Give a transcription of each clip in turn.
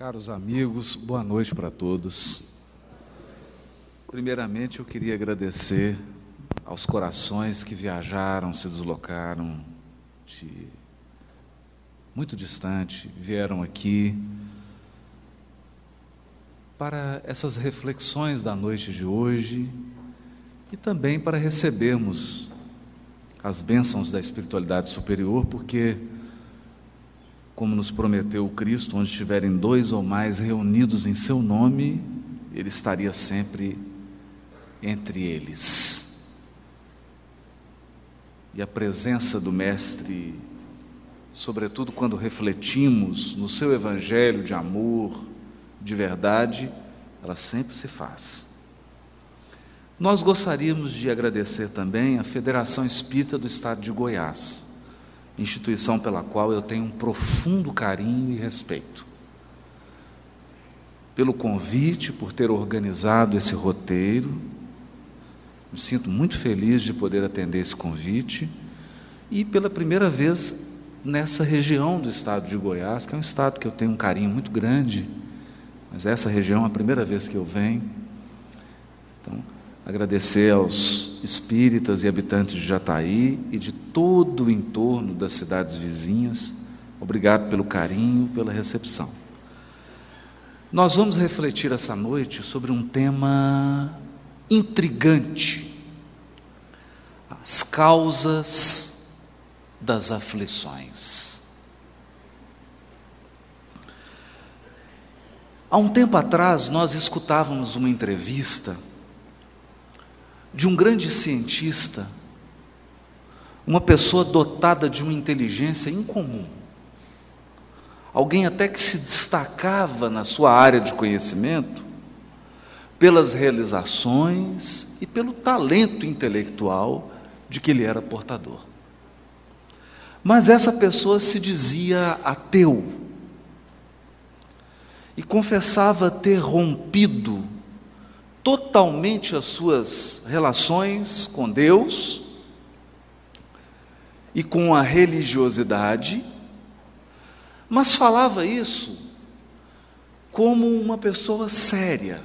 Caros amigos, boa noite para todos. Primeiramente, eu queria agradecer aos corações que viajaram, se deslocaram de muito distante, vieram aqui para essas reflexões da noite de hoje e também para recebermos as bênçãos da espiritualidade superior, porque, como nos prometeu o Cristo, onde estiverem dois ou mais reunidos em seu nome, Ele estaria sempre entre eles. E a presença do Mestre, sobretudo quando refletimos no seu Evangelho de amor, de verdade, ela sempre se faz. Nós gostaríamos de agradecer também à Federação Espírita do Estado de Goiás, instituição pela qual eu tenho um profundo carinho e respeito. Pelo convite, por ter organizado esse roteiro, me sinto muito feliz de poder atender esse convite e pela primeira vez nessa região do estado de Goiás, que é um estado que eu tenho um carinho muito grande, mas essa região é a primeira vez que eu venho. Então, agradecer aos espíritas e habitantes de Jataí e de todo o entorno das cidades vizinhas. Obrigado pelo carinho, pela recepção. Nós vamos refletir essa noite sobre um tema intrigante: as causas das aflições. Há um tempo atrás, nós escutávamos uma entrevista de um grande cientista, uma pessoa dotada de uma inteligência incomum, alguém até que se destacava na sua área de conhecimento pelas realizações e pelo talento intelectual de que ele era portador. Mas essa pessoa se dizia ateu e confessava ter rompido totalmente as suas relações com Deus e com a religiosidade, mas falava isso como uma pessoa séria.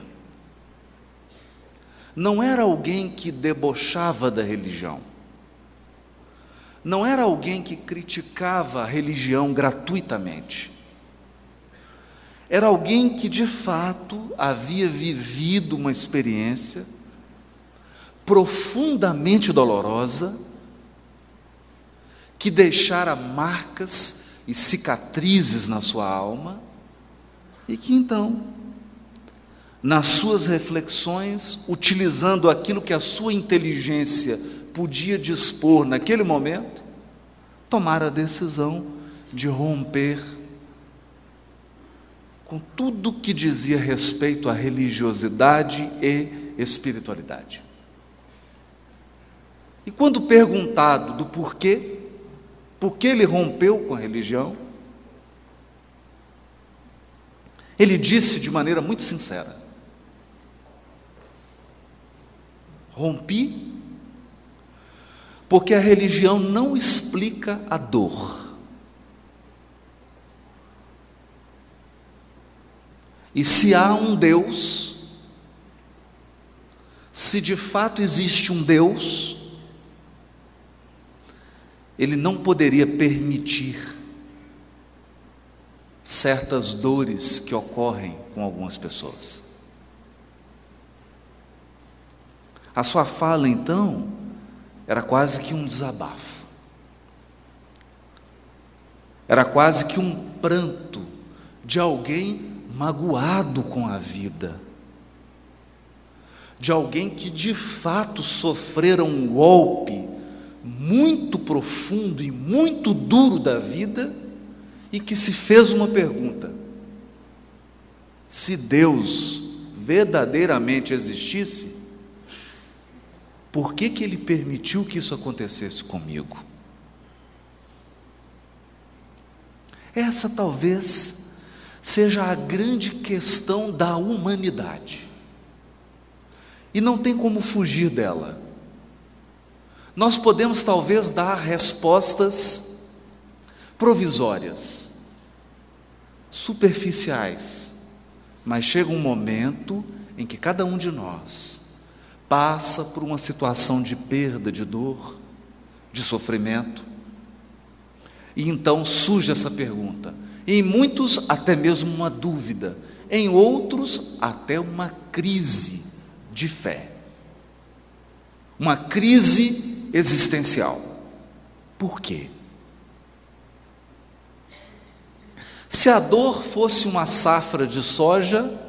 Não era alguém que debochava da religião. Não era alguém que criticava a religião gratuitamente. Era alguém que de fato havia vivido uma experiência profundamente dolorosa, que deixara marcas e cicatrizes na sua alma, e que então, nas suas reflexões, utilizando aquilo que a sua inteligência podia dispor naquele momento, tomara a decisão de romper com tudo que dizia respeito à religiosidade e espiritualidade. E quando perguntado do porquê, por que ele rompeu com a religião, ele disse de maneira muito sincera: Rompi porque a religião não explica a dor. E se há um Deus, se de fato existe um Deus, Ele não poderia permitir certas dores que ocorrem com algumas pessoas. A sua fala, então, era quase que um desabafo, era quase que um pranto de alguém magoado com a vida, de alguém que de fato sofrera um golpe muito profundo e muito duro da vida e que se fez uma pergunta: se Deus verdadeiramente existisse, por que, que Ele permitiu que isso acontecesse comigo? Essa talvez seja a grande questão da humanidade. E não tem como fugir dela. Nós podemos talvez dar respostas provisórias superficiais, mas chega um momento em que cada um de nós passa por uma situação de perda, de dor, de sofrimento, e então surge essa pergunta. Em muitos, até mesmo uma dúvida, em outros, até uma crise de fé, uma crise existencial. Por quê? Se a dor fosse uma safra de soja,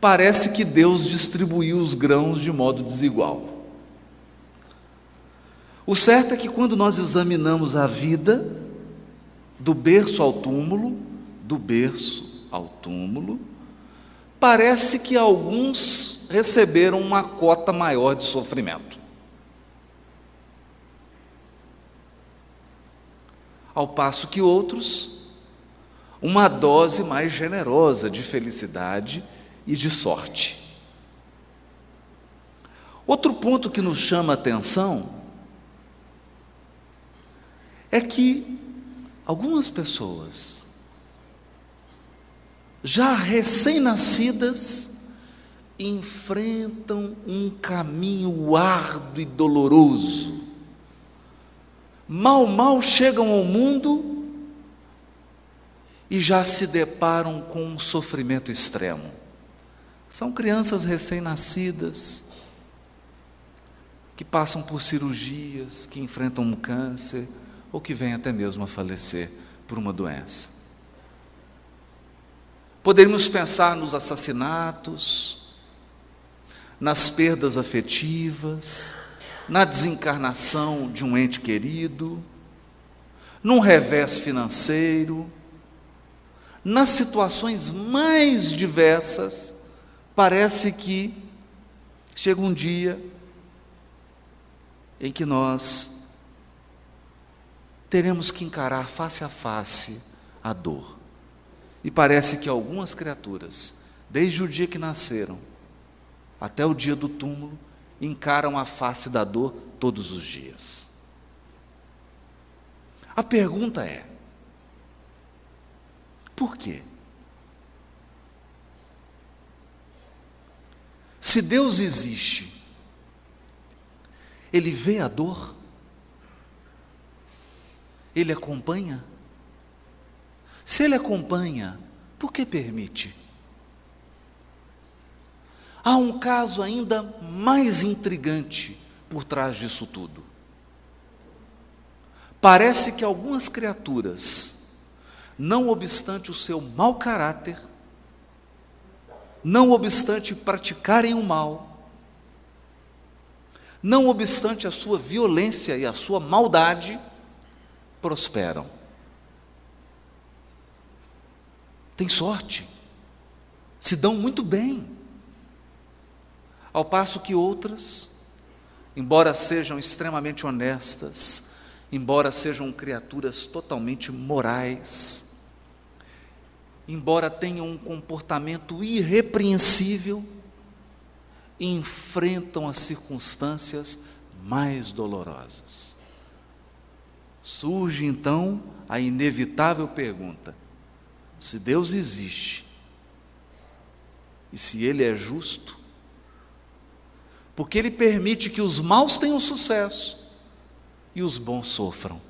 parece que Deus distribuiu os grãos de modo desigual. O certo é que quando nós examinamos a vida, do berço ao túmulo, do berço ao túmulo, parece que alguns receberam uma cota maior de sofrimento. Ao passo que outros uma dose mais generosa de felicidade e de sorte. Outro ponto que nos chama a atenção é que algumas pessoas, já recém-nascidas, enfrentam um caminho árduo e doloroso. Mal, mal chegam ao mundo e já se deparam com um sofrimento extremo. São crianças recém-nascidas que passam por cirurgias, que enfrentam um câncer ou que vêm até mesmo a falecer por uma doença. Poderíamos pensar nos assassinatos, nas perdas afetivas, na desencarnação de um ente querido, num revés financeiro, nas situações mais diversas, parece que chega um dia em que nós teremos que encarar face a face a dor. E parece que algumas criaturas, desde o dia que nasceram até o dia do túmulo, encaram a face da dor todos os dias. A pergunta é: por quê? Se Deus existe, Ele vê a dor, Ele acompanha. Se Ele acompanha, por que permite? Há um caso ainda mais intrigante por trás disso tudo. Parece que algumas criaturas não obstante o seu mau caráter, não obstante praticarem o mal, não obstante a sua violência e a sua maldade, prosperam. Tem sorte, se dão muito bem. Ao passo que outras, embora sejam extremamente honestas, embora sejam criaturas totalmente morais, embora tenham um comportamento irrepreensível, enfrentam as circunstâncias mais dolorosas. Surge então a inevitável pergunta: se Deus existe e se Ele é justo, porque Ele permite que os maus tenham sucesso e os bons sofram.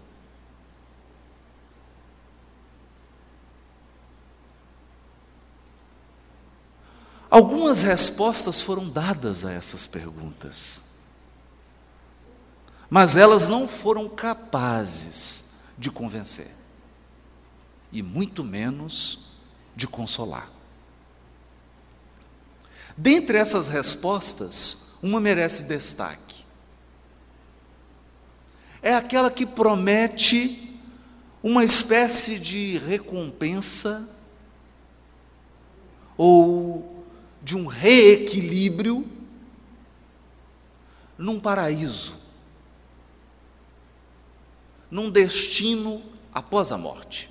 Algumas respostas foram dadas a essas perguntas, mas elas não foram capazes de convencer, e muito menos de consolar. Dentre essas respostas, uma merece destaque. É aquela que promete uma espécie de recompensa ou de um reequilíbrio num paraíso, num destino após a morte.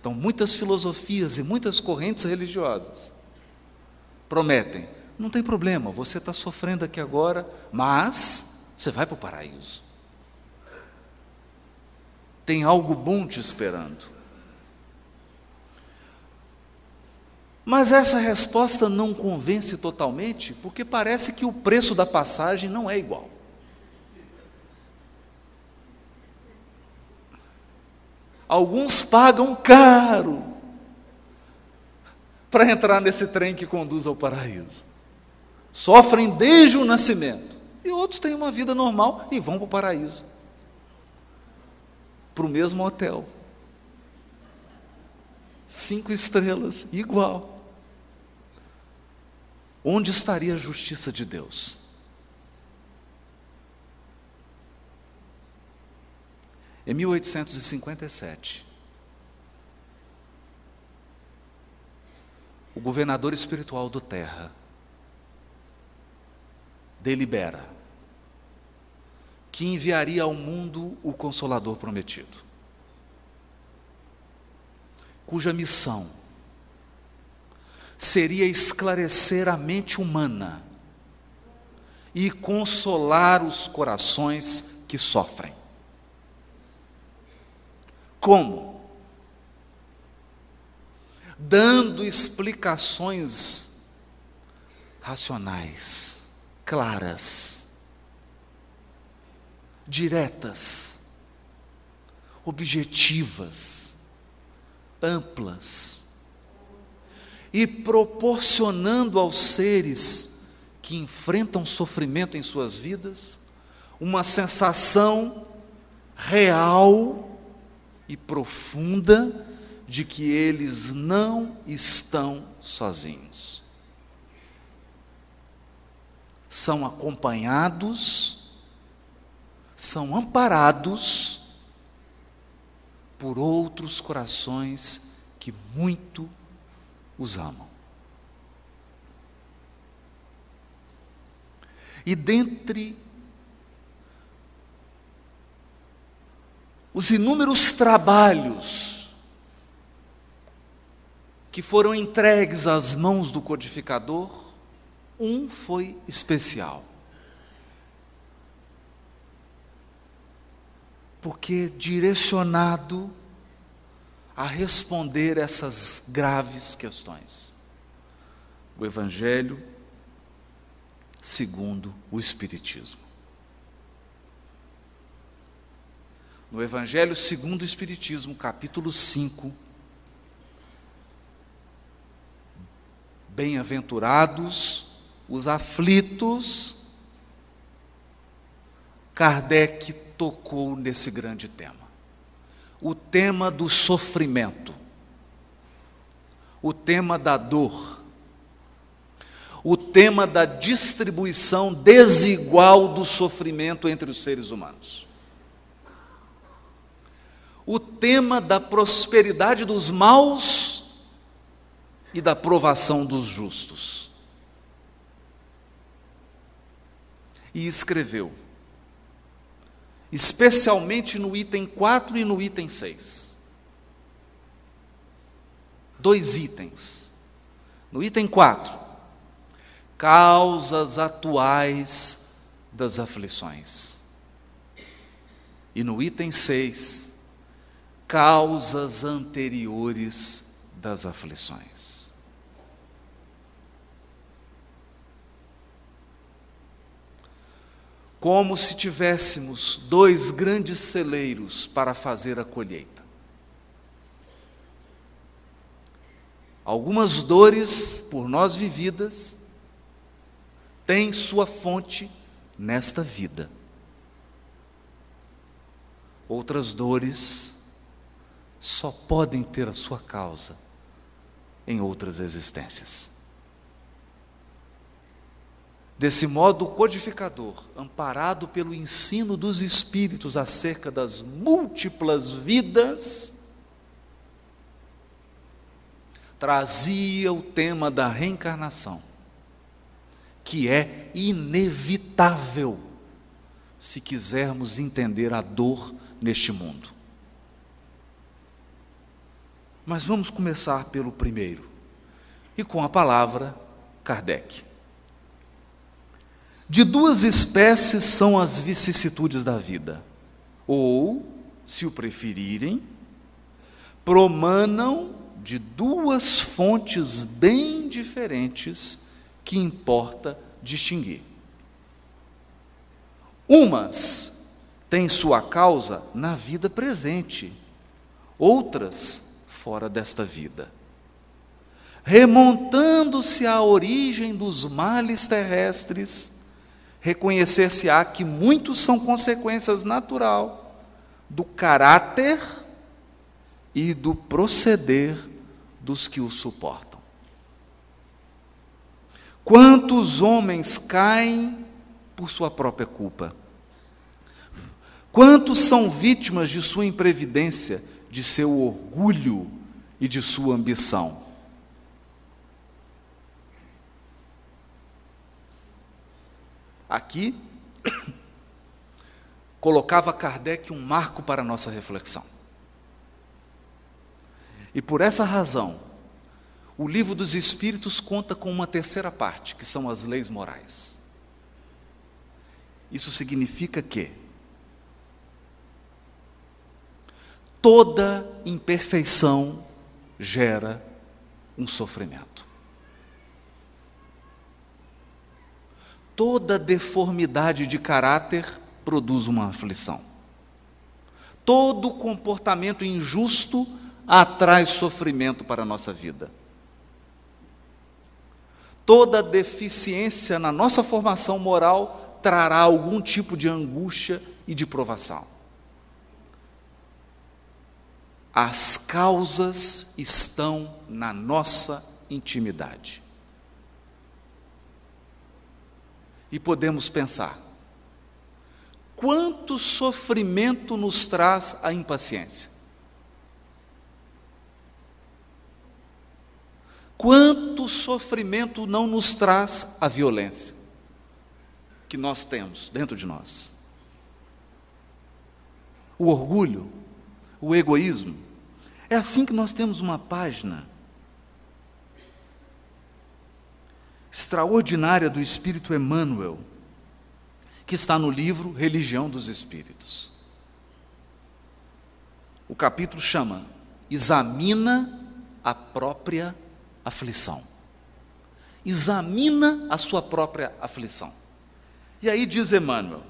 Então, muitas filosofias e muitas correntes religiosas prometem: não tem problema, você está sofrendo aqui agora, mas você vai para o paraíso. Tem algo bom te esperando. Mas essa resposta não convence totalmente, porque parece que o preço da passagem não é igual. Alguns pagam caro para entrar nesse trem que conduz ao paraíso. Sofrem desde o nascimento. E outros têm uma vida normal e vão para o paraíso para o mesmo hotel. Cinco estrelas, igual. Onde estaria a justiça de Deus? Em 1857, o governador espiritual do Terra delibera que enviaria ao mundo o Consolador prometido, cuja missão seria esclarecer a mente humana e consolar os corações que sofrem. Como? Dando explicações racionais, claras, diretas, objetivas, amplas e proporcionando aos seres que enfrentam sofrimento em suas vidas uma sensação real e profunda de que eles não estão sozinhos. São acompanhados, são amparados por outros corações que muito os amam. E dentre os inúmeros trabalhos que foram entregues às mãos do codificador, um foi especial. Porque direcionado a responder essas graves questões. O Evangelho segundo o Espiritismo. No Evangelho segundo o Espiritismo, capítulo 5, Bem-aventurados os aflitos, Kardec tocou nesse grande tema. O tema do sofrimento, o tema da dor, o tema da distribuição desigual do sofrimento entre os seres humanos, o tema da prosperidade dos maus e da provação dos justos. E escreveu: especialmente no item 4 e no item 6. Dois itens. No item 4, causas atuais das aflições. E no item 6, causas anteriores das aflições. como se tivéssemos dois grandes celeiros para fazer a colheita. Algumas dores por nós vividas têm sua fonte nesta vida. Outras dores só podem ter a sua causa em outras existências. Desse modo, o codificador, amparado pelo ensino dos Espíritos acerca das múltiplas vidas, trazia o tema da reencarnação, que é inevitável se quisermos entender a dor neste mundo. Mas vamos começar pelo primeiro, e com a palavra Kardec. De duas espécies são as vicissitudes da vida: ou se o preferirem, promanam de duas fontes bem diferentes que importa distinguir. Umas têm sua causa na vida presente, outras fora desta vida. Remontando-se à origem dos males terrestres, reconhecer-se-á que muitos são consequências natural do caráter e do proceder dos que o suportam. Quantos homens caem por sua própria culpa? Quantos são vítimas de sua imprevidência, de seu orgulho e de sua ambição? Aqui, colocava Kardec um marco para a nossa reflexão. E por essa razão, o livro dos Espíritos conta com uma terceira parte, que são as leis morais. Isso significa que toda imperfeição gera um sofrimento. Toda deformidade de caráter produz uma aflição. Todo comportamento injusto atrai sofrimento para a nossa vida. Toda deficiência na nossa formação moral trará algum tipo de angústia e de provação. As causas estão na nossa intimidade. E podemos pensar: quanto sofrimento nos traz a impaciência? Quanto sofrimento não nos traz a violência que nós temos dentro de nós? O orgulho, o egoísmo. É assim que nós temos uma página extraordinária do Espírito Emmanuel, que está no livro Religião dos Espíritos. O capítulo chama Examina a própria aflição. Examina a sua própria aflição. E aí diz Emmanuel: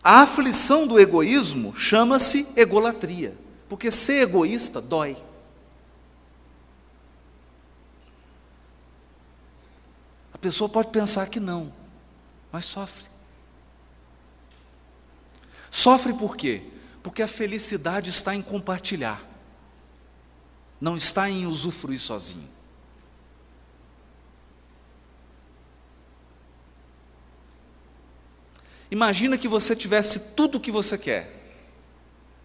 a aflição do egoísmo chama-se egolatria, porque ser egoísta dói. A pessoa pode pensar que não, mas sofre. Sofre por quê? Porque a felicidade está em compartilhar, não está em usufruir sozinho. Imagina que você tivesse tudo o que você quer,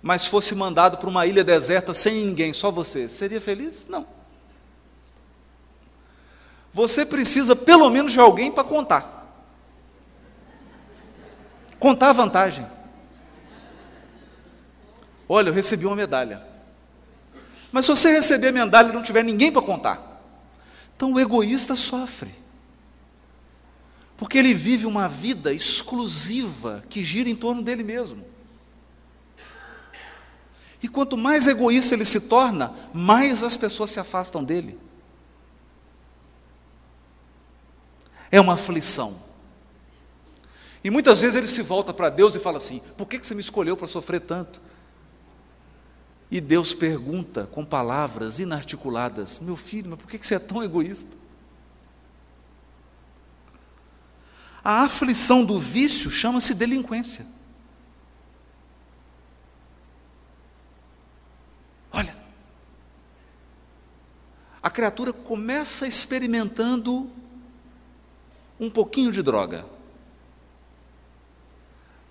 mas fosse mandado para uma ilha deserta sem ninguém, só você. Seria feliz? Não. Você precisa pelo menos de alguém para contar. Contar a vantagem. Olha, eu recebi uma medalha. Mas se você receber a medalha e não tiver ninguém para contar, então o egoísta sofre porque ele vive uma vida exclusiva que gira em torno dele mesmo. E quanto mais egoísta ele se torna, mais as pessoas se afastam dele. É uma aflição. E muitas vezes ele se volta para Deus e fala assim: por que você me escolheu para sofrer tanto? E Deus pergunta com palavras inarticuladas: meu filho, mas por que você é tão egoísta? A aflição do vício chama-se delinquência. Olha, a criatura começa experimentando um pouquinho de droga.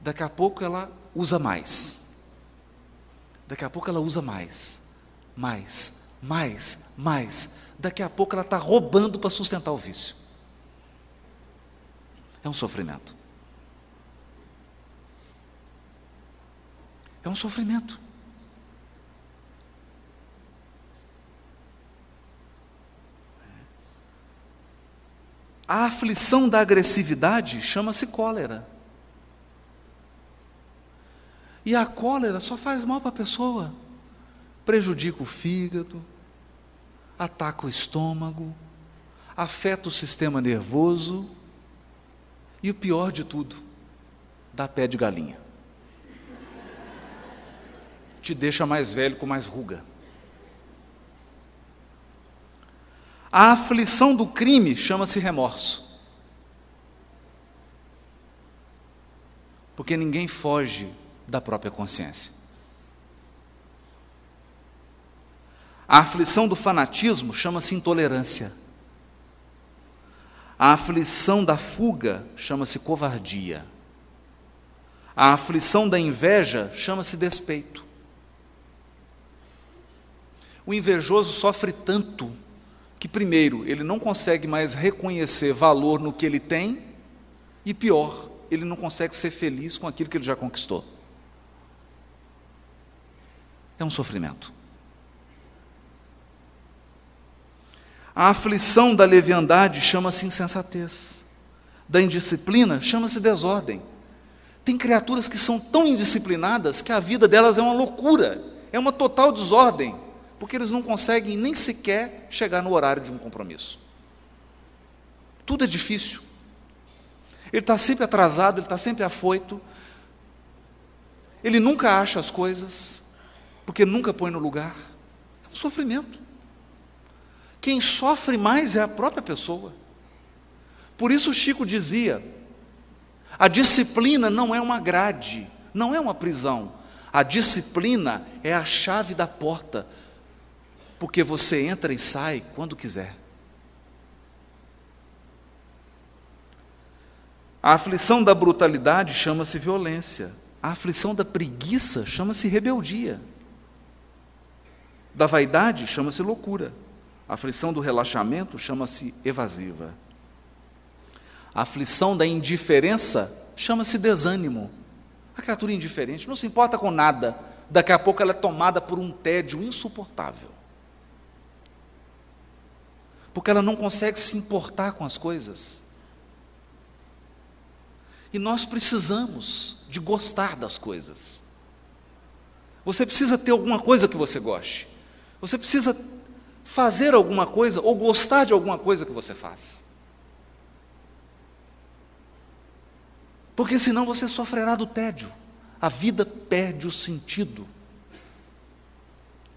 Daqui a pouco ela usa mais. Daqui a pouco ela usa mais. Mais, mais, mais. Daqui a pouco ela está roubando para sustentar o vício. É um sofrimento. É um sofrimento. A aflição da agressividade chama-se cólera. E a cólera só faz mal para a pessoa, prejudica o fígado, ataca o estômago, afeta o sistema nervoso e o pior de tudo, dá pé de galinha. Te deixa mais velho com mais ruga. A aflição do crime chama-se remorso. Porque ninguém foge da própria consciência. A aflição do fanatismo chama-se intolerância. A aflição da fuga chama-se covardia. A aflição da inveja chama-se despeito. O invejoso sofre tanto que, primeiro, ele não consegue mais reconhecer valor no que ele tem, e pior, ele não consegue ser feliz com aquilo que ele já conquistou. É um sofrimento. A aflição da leviandade chama-se insensatez, da indisciplina chama-se desordem. Tem criaturas que são tão indisciplinadas que a vida delas é uma loucura, é uma total desordem porque eles não conseguem nem sequer chegar no horário de um compromisso. Tudo é difícil. Ele está sempre atrasado, ele está sempre afoito, ele nunca acha as coisas, porque nunca põe no lugar. É um sofrimento. Quem sofre mais é a própria pessoa. Por isso Chico dizia: a disciplina não é uma grade, não é uma prisão. A disciplina é a chave da porta porque você entra e sai quando quiser. A aflição da brutalidade chama-se violência. A aflição da preguiça chama-se rebeldia. Da vaidade chama-se loucura. A aflição do relaxamento chama-se evasiva. A aflição da indiferença chama-se desânimo. A criatura indiferente não se importa com nada. Daqui a pouco ela é tomada por um tédio insuportável porque ela não consegue se importar com as coisas. E nós precisamos de gostar das coisas. Você precisa ter alguma coisa que você goste. Você precisa fazer alguma coisa ou gostar de alguma coisa que você faz. Porque senão você sofrerá do tédio. A vida perde o sentido.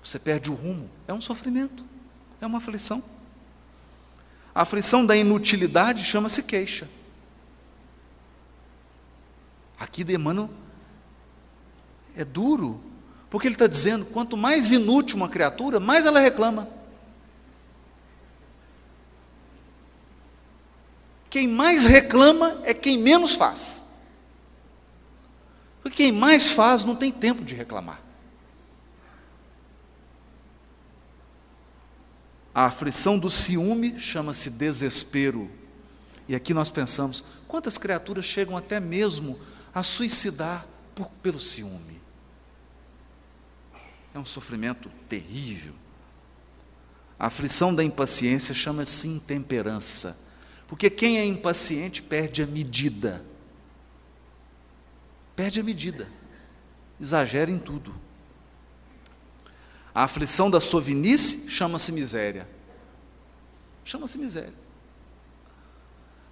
Você perde o rumo. É um sofrimento, é uma aflição. A aflição da inutilidade chama-se queixa. Aqui de Emmanuel é duro, porque ele está dizendo: quanto mais inútil uma criatura, mais ela reclama. Quem mais reclama é quem menos faz. Porque quem mais faz não tem tempo de reclamar. A aflição do ciúme chama-se desespero. E aqui nós pensamos: quantas criaturas chegam até mesmo a suicidar por, pelo ciúme? É um sofrimento terrível. A aflição da impaciência chama-se intemperança, porque quem é impaciente perde a medida. Perde a medida, exagera em tudo. A aflição da sovinice chama-se miséria. Chama-se miséria.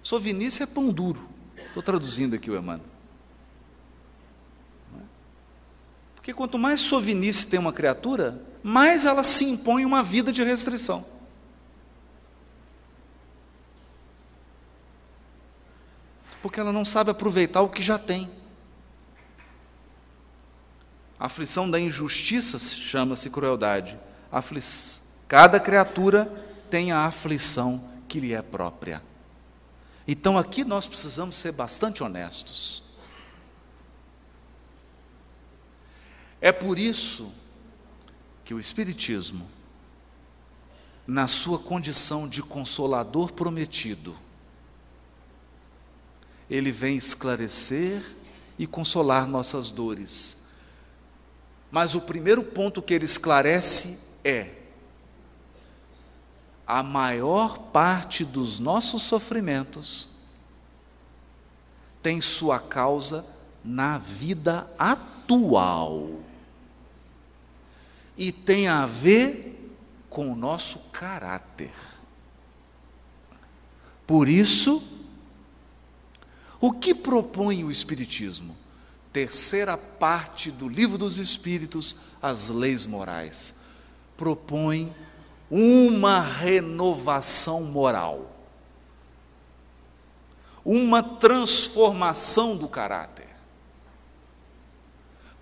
Sovinice é pão duro. Estou traduzindo aqui o Emmanuel. É? Porque quanto mais sovinice tem uma criatura, mais ela se impõe uma vida de restrição. Porque ela não sabe aproveitar o que já tem. A aflição da injustiça chama-se crueldade. Cada criatura tem a aflição que lhe é própria. Então aqui nós precisamos ser bastante honestos. É por isso que o Espiritismo, na sua condição de consolador prometido, ele vem esclarecer e consolar nossas dores mas o primeiro ponto que ele esclarece é: a maior parte dos nossos sofrimentos tem sua causa na vida atual. E tem a ver com o nosso caráter. Por isso, o que propõe o Espiritismo? Terceira parte do Livro dos Espíritos, as leis morais. Propõe uma renovação moral, uma transformação do caráter.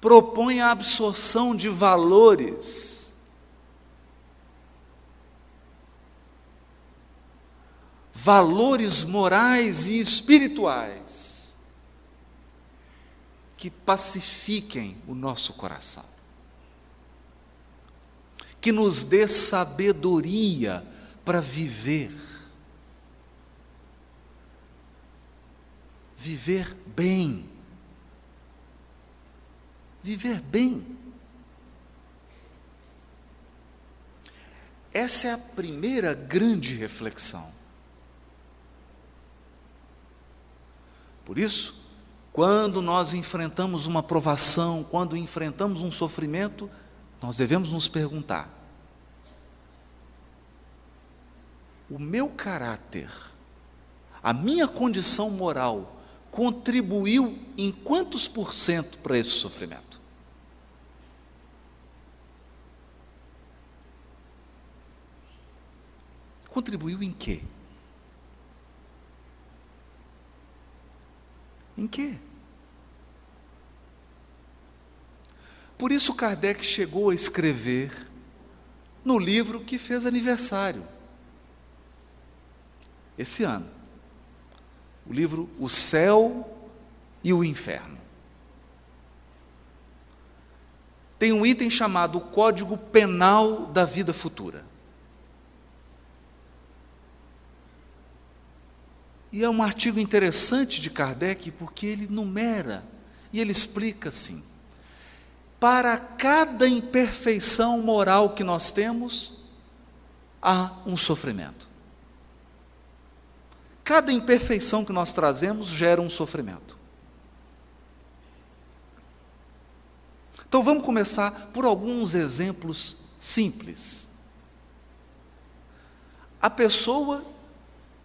Propõe a absorção de valores valores morais e espirituais que pacifiquem o nosso coração, que nos dê sabedoria para viver, viver bem, viver bem. Essa é a primeira grande reflexão. Por isso, quando nós enfrentamos uma provação, quando enfrentamos um sofrimento, nós devemos nos perguntar: o meu caráter, a minha condição moral, contribuiu em quantos por cento para esse sofrimento? Contribuiu em quê? Em quê? Por isso Kardec chegou a escrever no livro que fez aniversário esse ano. O livro O Céu e o Inferno. Tem um item chamado Código Penal da Vida Futura. E é um artigo interessante de Kardec porque ele numera e ele explica assim: para cada imperfeição moral que nós temos, há um sofrimento. Cada imperfeição que nós trazemos gera um sofrimento. Então vamos começar por alguns exemplos simples. A pessoa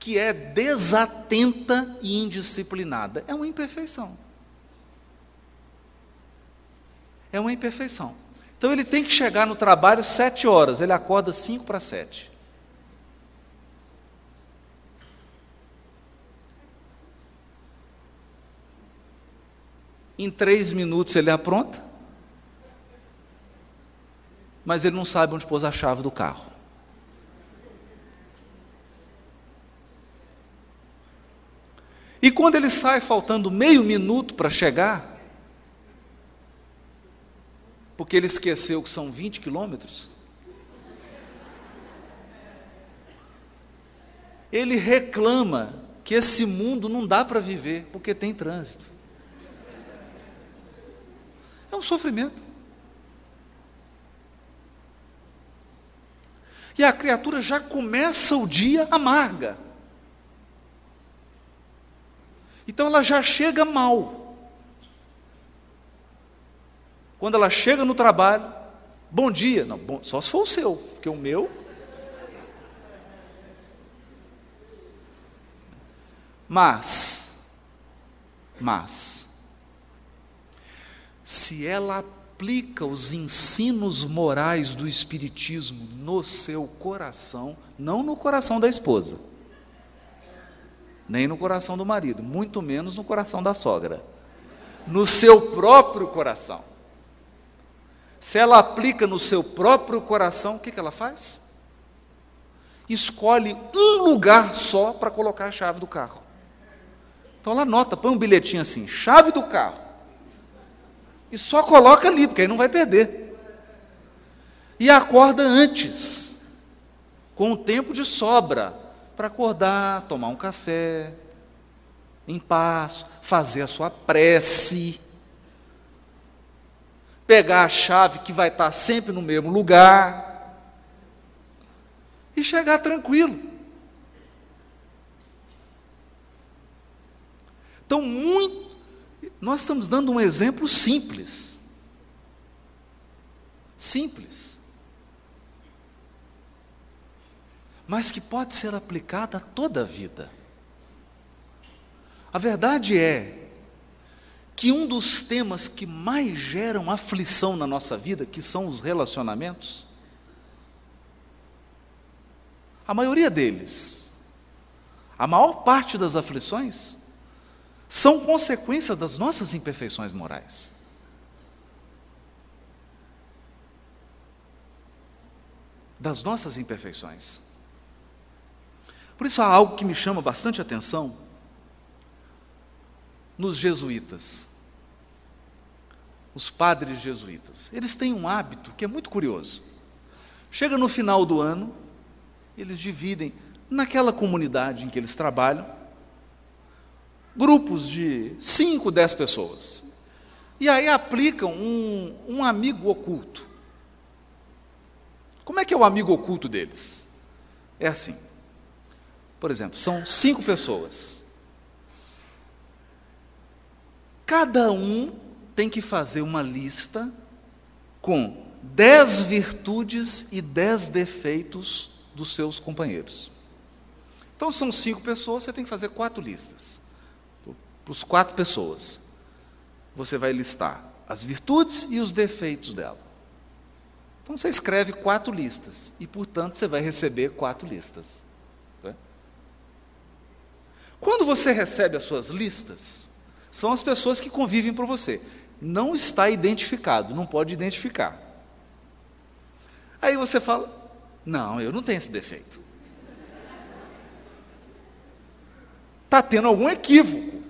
que é desatenta e indisciplinada. É uma imperfeição. É uma imperfeição. Então ele tem que chegar no trabalho sete horas, ele acorda cinco para sete. Em três minutos ele apronta, mas ele não sabe onde pôs a chave do carro. E quando ele sai faltando meio minuto para chegar, porque ele esqueceu que são 20 quilômetros, ele reclama que esse mundo não dá para viver porque tem trânsito. É um sofrimento. E a criatura já começa o dia amarga. Então ela já chega mal. Quando ela chega no trabalho, bom dia. Não, bom, só se for o seu, porque o meu. Mas, mas, se ela aplica os ensinos morais do Espiritismo no seu coração, não no coração da esposa, nem no coração do marido, muito menos no coração da sogra. No seu próprio coração. Se ela aplica no seu próprio coração, o que, que ela faz? Escolhe um lugar só para colocar a chave do carro. Então ela anota, põe um bilhetinho assim, chave do carro. E só coloca ali, porque aí não vai perder. E acorda antes, com o tempo de sobra, para acordar, tomar um café, em paz, fazer a sua prece, pegar a chave que vai estar sempre no mesmo lugar e chegar tranquilo. Então, muito, Nós estamos dando um exemplo simples. Simples. Mas que pode ser aplicada a toda a vida. A verdade é que um dos temas que mais geram aflição na nossa vida, que são os relacionamentos, a maioria deles, a maior parte das aflições, são consequências das nossas imperfeições morais. Das nossas imperfeições. Por isso há algo que me chama bastante atenção nos jesuítas, os padres jesuítas. Eles têm um hábito que é muito curioso. Chega no final do ano, eles dividem naquela comunidade em que eles trabalham grupos de 5, 10 pessoas. E aí aplicam um, um amigo oculto. Como é que é o amigo oculto deles? É assim. Por exemplo, são cinco pessoas. Cada um tem que fazer uma lista com dez virtudes e dez defeitos dos seus companheiros. Então são cinco pessoas, você tem que fazer quatro listas. Para os quatro pessoas. Você vai listar as virtudes e os defeitos dela. Então você escreve quatro listas e, portanto, você vai receber quatro listas. Quando você recebe as suas listas, são as pessoas que convivem por você. Não está identificado, não pode identificar. Aí você fala: Não, eu não tenho esse defeito. Está tendo algum equívoco.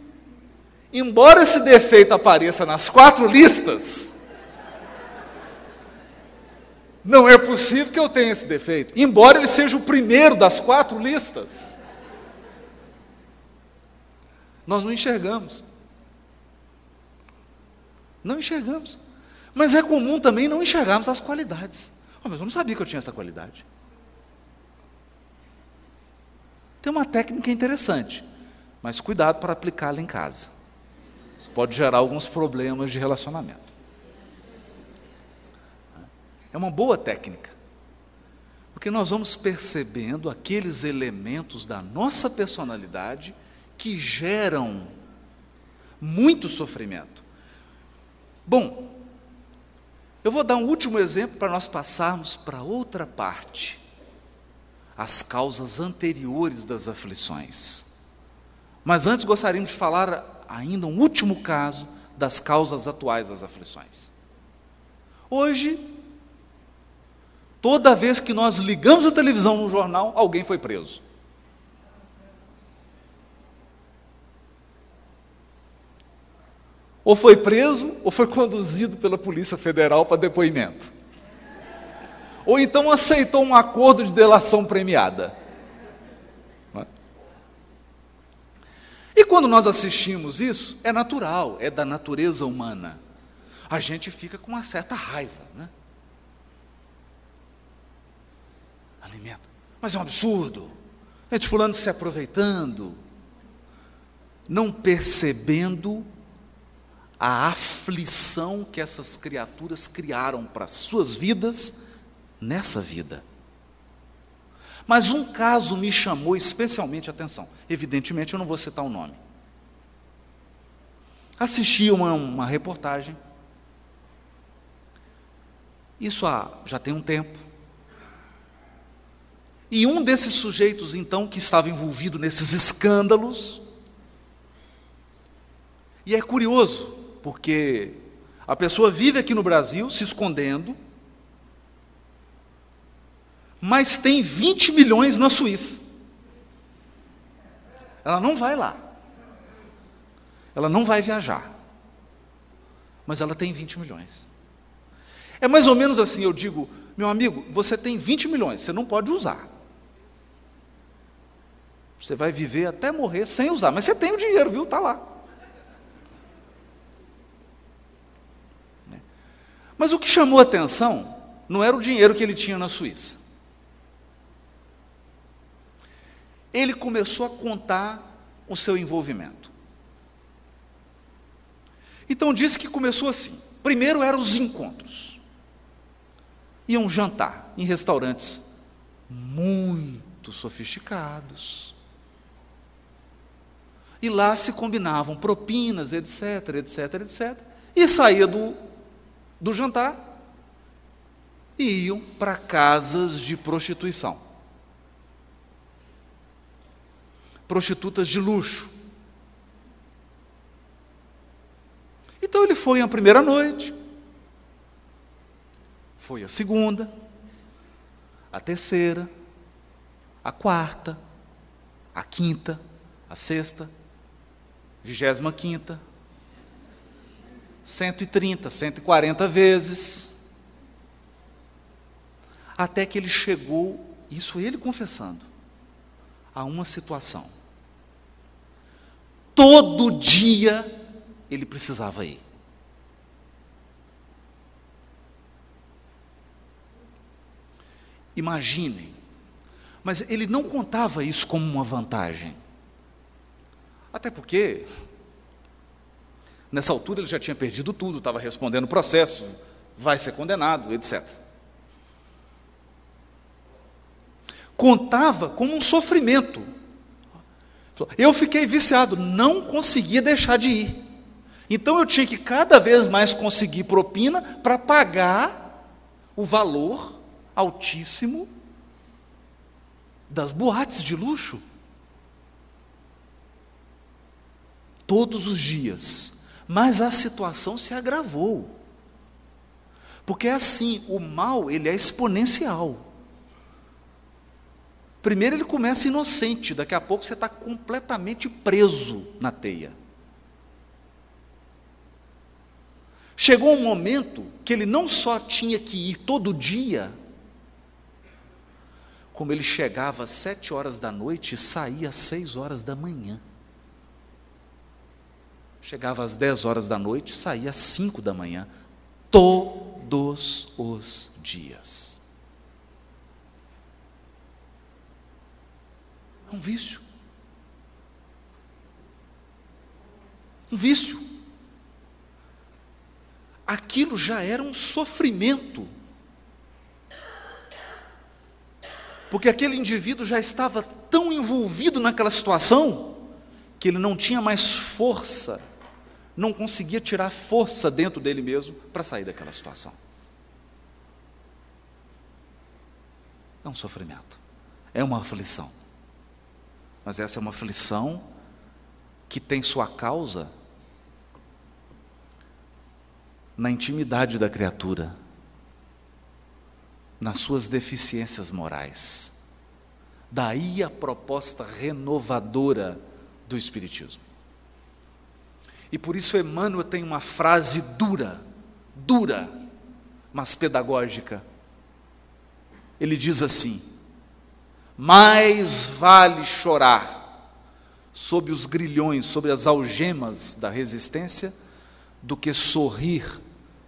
Embora esse defeito apareça nas quatro listas, não é possível que eu tenha esse defeito. Embora ele seja o primeiro das quatro listas, nós não enxergamos. Não enxergamos. Mas é comum também não enxergarmos as qualidades. Oh, mas eu não sabia que eu tinha essa qualidade. Tem uma técnica interessante, mas cuidado para aplicá-la em casa. Isso pode gerar alguns problemas de relacionamento. É uma boa técnica, porque nós vamos percebendo aqueles elementos da nossa personalidade que geram muito sofrimento. Bom, eu vou dar um último exemplo para nós passarmos para outra parte. As causas anteriores das aflições. Mas antes gostaríamos de falar ainda um último caso das causas atuais das aflições. Hoje, toda vez que nós ligamos a televisão no jornal, alguém foi preso. Ou foi preso, ou foi conduzido pela Polícia Federal para depoimento. Ou então aceitou um acordo de delação premiada. É? E quando nós assistimos isso, é natural, é da natureza humana. A gente fica com uma certa raiva, né? Mas é um absurdo. É de fulano se aproveitando, não percebendo a aflição que essas criaturas criaram para as suas vidas nessa vida. Mas um caso me chamou especialmente a atenção. Evidentemente, eu não vou citar o nome. Assisti uma, uma reportagem. Isso há, já tem um tempo. E um desses sujeitos, então, que estava envolvido nesses escândalos, e é curioso, porque a pessoa vive aqui no Brasil se escondendo, mas tem 20 milhões na Suíça. Ela não vai lá. Ela não vai viajar. Mas ela tem 20 milhões. É mais ou menos assim, eu digo, meu amigo, você tem 20 milhões, você não pode usar. Você vai viver até morrer sem usar, mas você tem o dinheiro, viu? Está lá. Mas o que chamou atenção não era o dinheiro que ele tinha na Suíça. Ele começou a contar o seu envolvimento. Então disse que começou assim. Primeiro eram os encontros. Iam jantar em restaurantes muito sofisticados. E lá se combinavam propinas, etc, etc, etc. E saía do, do jantar e iam para casas de prostituição. Prostitutas de luxo. Então ele foi a primeira noite, foi a segunda, a terceira, a quarta, a quinta, a sexta, vigésima quinta, 130, 140 vezes, até que ele chegou, isso ele confessando, a uma situação. Todo dia ele precisava ir. Imaginem, mas ele não contava isso como uma vantagem. Até porque, nessa altura ele já tinha perdido tudo, estava respondendo processo, vai ser condenado, etc. Contava como um sofrimento. Eu fiquei viciado, não conseguia deixar de ir. Então eu tinha que cada vez mais conseguir propina para pagar o valor altíssimo das boates de luxo. Todos os dias. Mas a situação se agravou. Porque é assim, o mal, ele é exponencial. Primeiro ele começa inocente, daqui a pouco você está completamente preso na teia. Chegou um momento que ele não só tinha que ir todo dia, como ele chegava às sete horas da noite e saía às seis horas da manhã. Chegava às dez horas da noite, saía às cinco da manhã, todos os dias. É um vício. Um vício. Aquilo já era um sofrimento Porque aquele indivíduo já estava tão envolvido naquela situação que ele não tinha mais força, não conseguia tirar força dentro dele mesmo para sair daquela situação. É um sofrimento, é uma aflição. Mas essa é uma aflição que tem sua causa na intimidade da criatura nas suas deficiências morais. Daí a proposta renovadora do Espiritismo. E por isso Emmanuel tem uma frase dura, dura, mas pedagógica. Ele diz assim: Mais vale chorar sob os grilhões, sobre as algemas da resistência, do que sorrir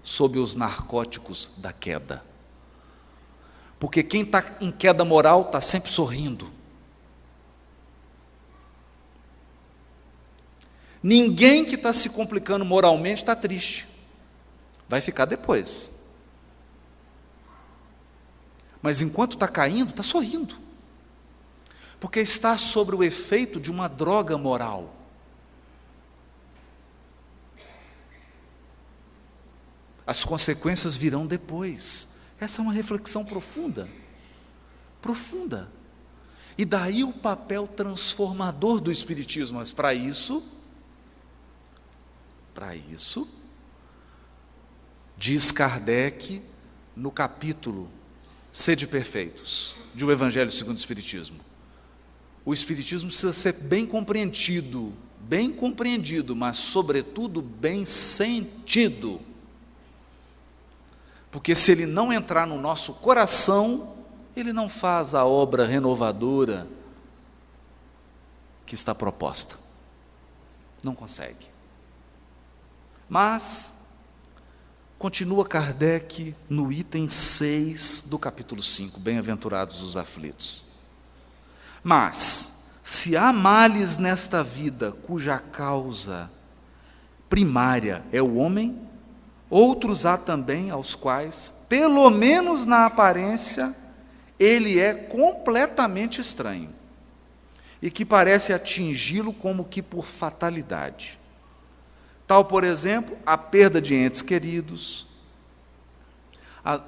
sob os narcóticos da queda. Porque quem está em queda moral está sempre sorrindo. Ninguém que está se complicando moralmente está triste. Vai ficar depois. Mas enquanto está caindo, está sorrindo. Porque está sobre o efeito de uma droga moral. As consequências virão depois. Essa é uma reflexão profunda. Profunda. E daí o papel transformador do Espiritismo. Mas para isso, para isso, diz Kardec no capítulo Sede Perfeitos, de O Evangelho segundo o Espiritismo. O Espiritismo precisa ser bem compreendido, bem compreendido, mas, sobretudo, bem sentido. Porque se ele não entrar no nosso coração, ele não faz a obra renovadora que está proposta. Não consegue. Mas, continua Kardec no item 6 do capítulo 5, Bem-aventurados os aflitos. Mas, se há males nesta vida cuja causa primária é o homem, outros há também aos quais, pelo menos na aparência, ele é completamente estranho e que parece atingi-lo como que por fatalidade. Tal, por exemplo, a perda de entes queridos, a,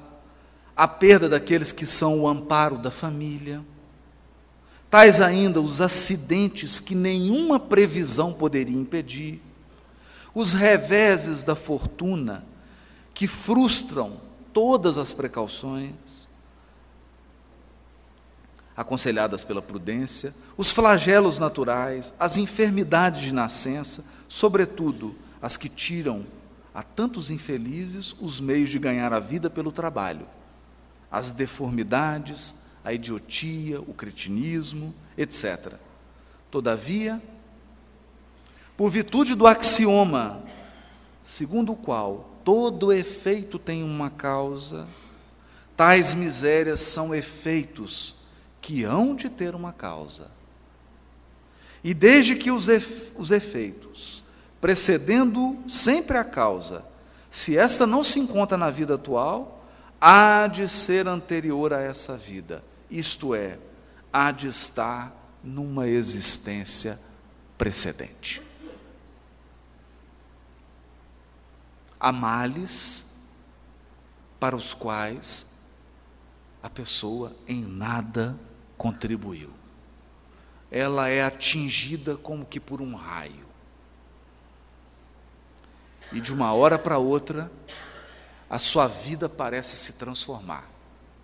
a perda daqueles que são o amparo da família, tais ainda os acidentes que nenhuma previsão poderia impedir, os reveses da fortuna que frustram todas as precauções aconselhadas pela prudência, os flagelos naturais, as enfermidades de nascença, sobretudo as que tiram a tantos infelizes os meios de ganhar a vida pelo trabalho, as deformidades, a idiotia, o cretinismo, etc. Todavia, por virtude do axioma, segundo o qual todo efeito tem uma causa, tais misérias são efeitos que hão de ter uma causa. E desde que os, os efeitos, precedendo sempre a causa, se esta não se encontra na vida atual, há de ser anterior a essa vida, isto é, há de estar numa existência precedente. Há males para os quais a pessoa em nada contribuiu. Ela é atingida como que por um raio. E de uma hora para outra, a sua vida parece se transformar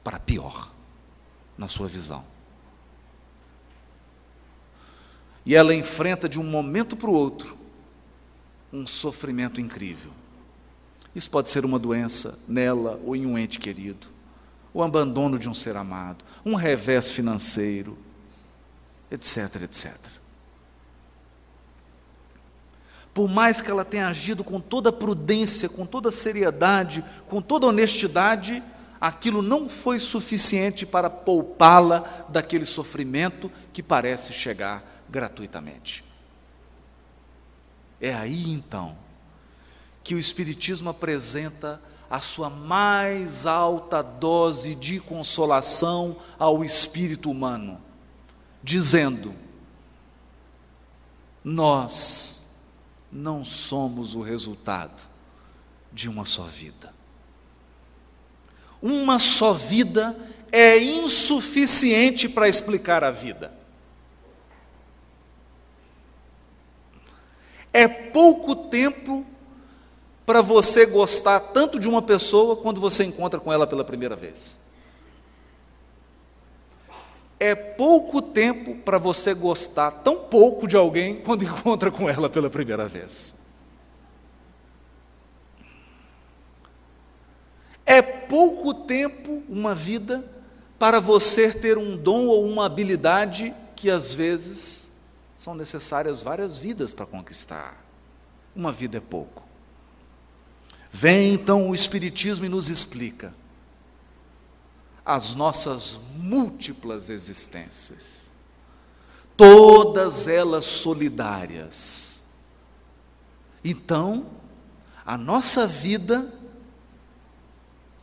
para pior, na sua visão. E ela enfrenta de um momento para o outro um sofrimento incrível. Isso pode ser uma doença nela ou em um ente querido o abandono de um ser amado, um revés financeiro, etc, etc. Por mais que ela tenha agido com toda prudência, com toda seriedade, com toda honestidade, aquilo não foi suficiente para poupá-la daquele sofrimento que parece chegar gratuitamente. É aí então que o Espiritismo apresenta a sua mais alta dose de consolação ao espírito humano, dizendo: Nós não somos o resultado de uma só vida. Uma só vida é insuficiente para explicar a vida. É pouco tempo para você gostar tanto de uma pessoa quando você encontra com ela pela primeira vez. É pouco tempo para você gostar tão pouco de alguém quando encontra com ela pela primeira vez. É pouco tempo, uma vida, para você ter um dom ou uma habilidade que às vezes são necessárias várias vidas para conquistar. Uma vida é pouco. Vem então o Espiritismo e nos explica as nossas múltiplas existências, todas elas solidárias. Então, a nossa vida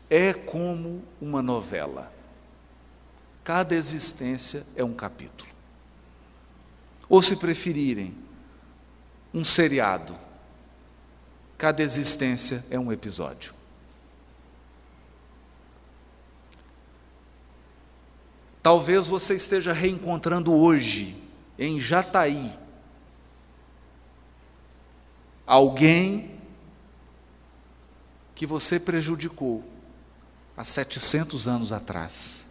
é como uma novela. Cada existência é um capítulo. Ou, se preferirem, um seriado Cada existência é um episódio. Talvez você esteja reencontrando hoje, em Jataí, alguém que você prejudicou há 700 anos atrás.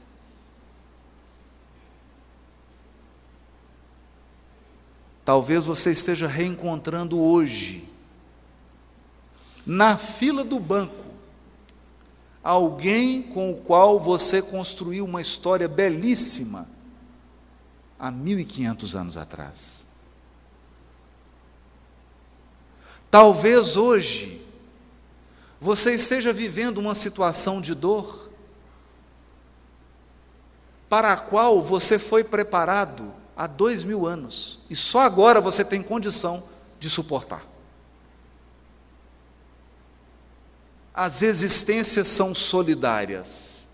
Talvez você esteja reencontrando hoje na fila do banco, alguém com o qual você construiu uma história belíssima há 1500 anos atrás. Talvez hoje você esteja vivendo uma situação de dor para a qual você foi preparado há dois mil anos e só agora você tem condição de suportar. As existências são solidárias,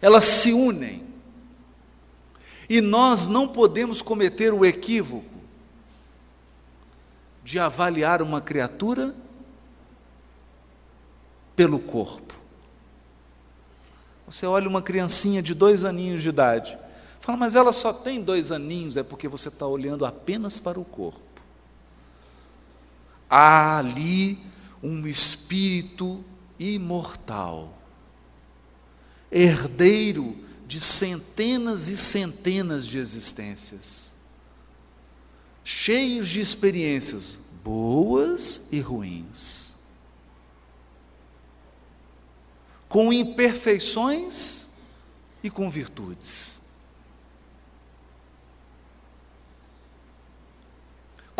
elas se unem, e nós não podemos cometer o equívoco de avaliar uma criatura pelo corpo. Você olha uma criancinha de dois aninhos de idade, fala, mas ela só tem dois aninhos, é porque você está olhando apenas para o corpo. Há ali um espírito imortal, herdeiro de centenas e centenas de existências, cheios de experiências boas e ruins, com imperfeições e com virtudes.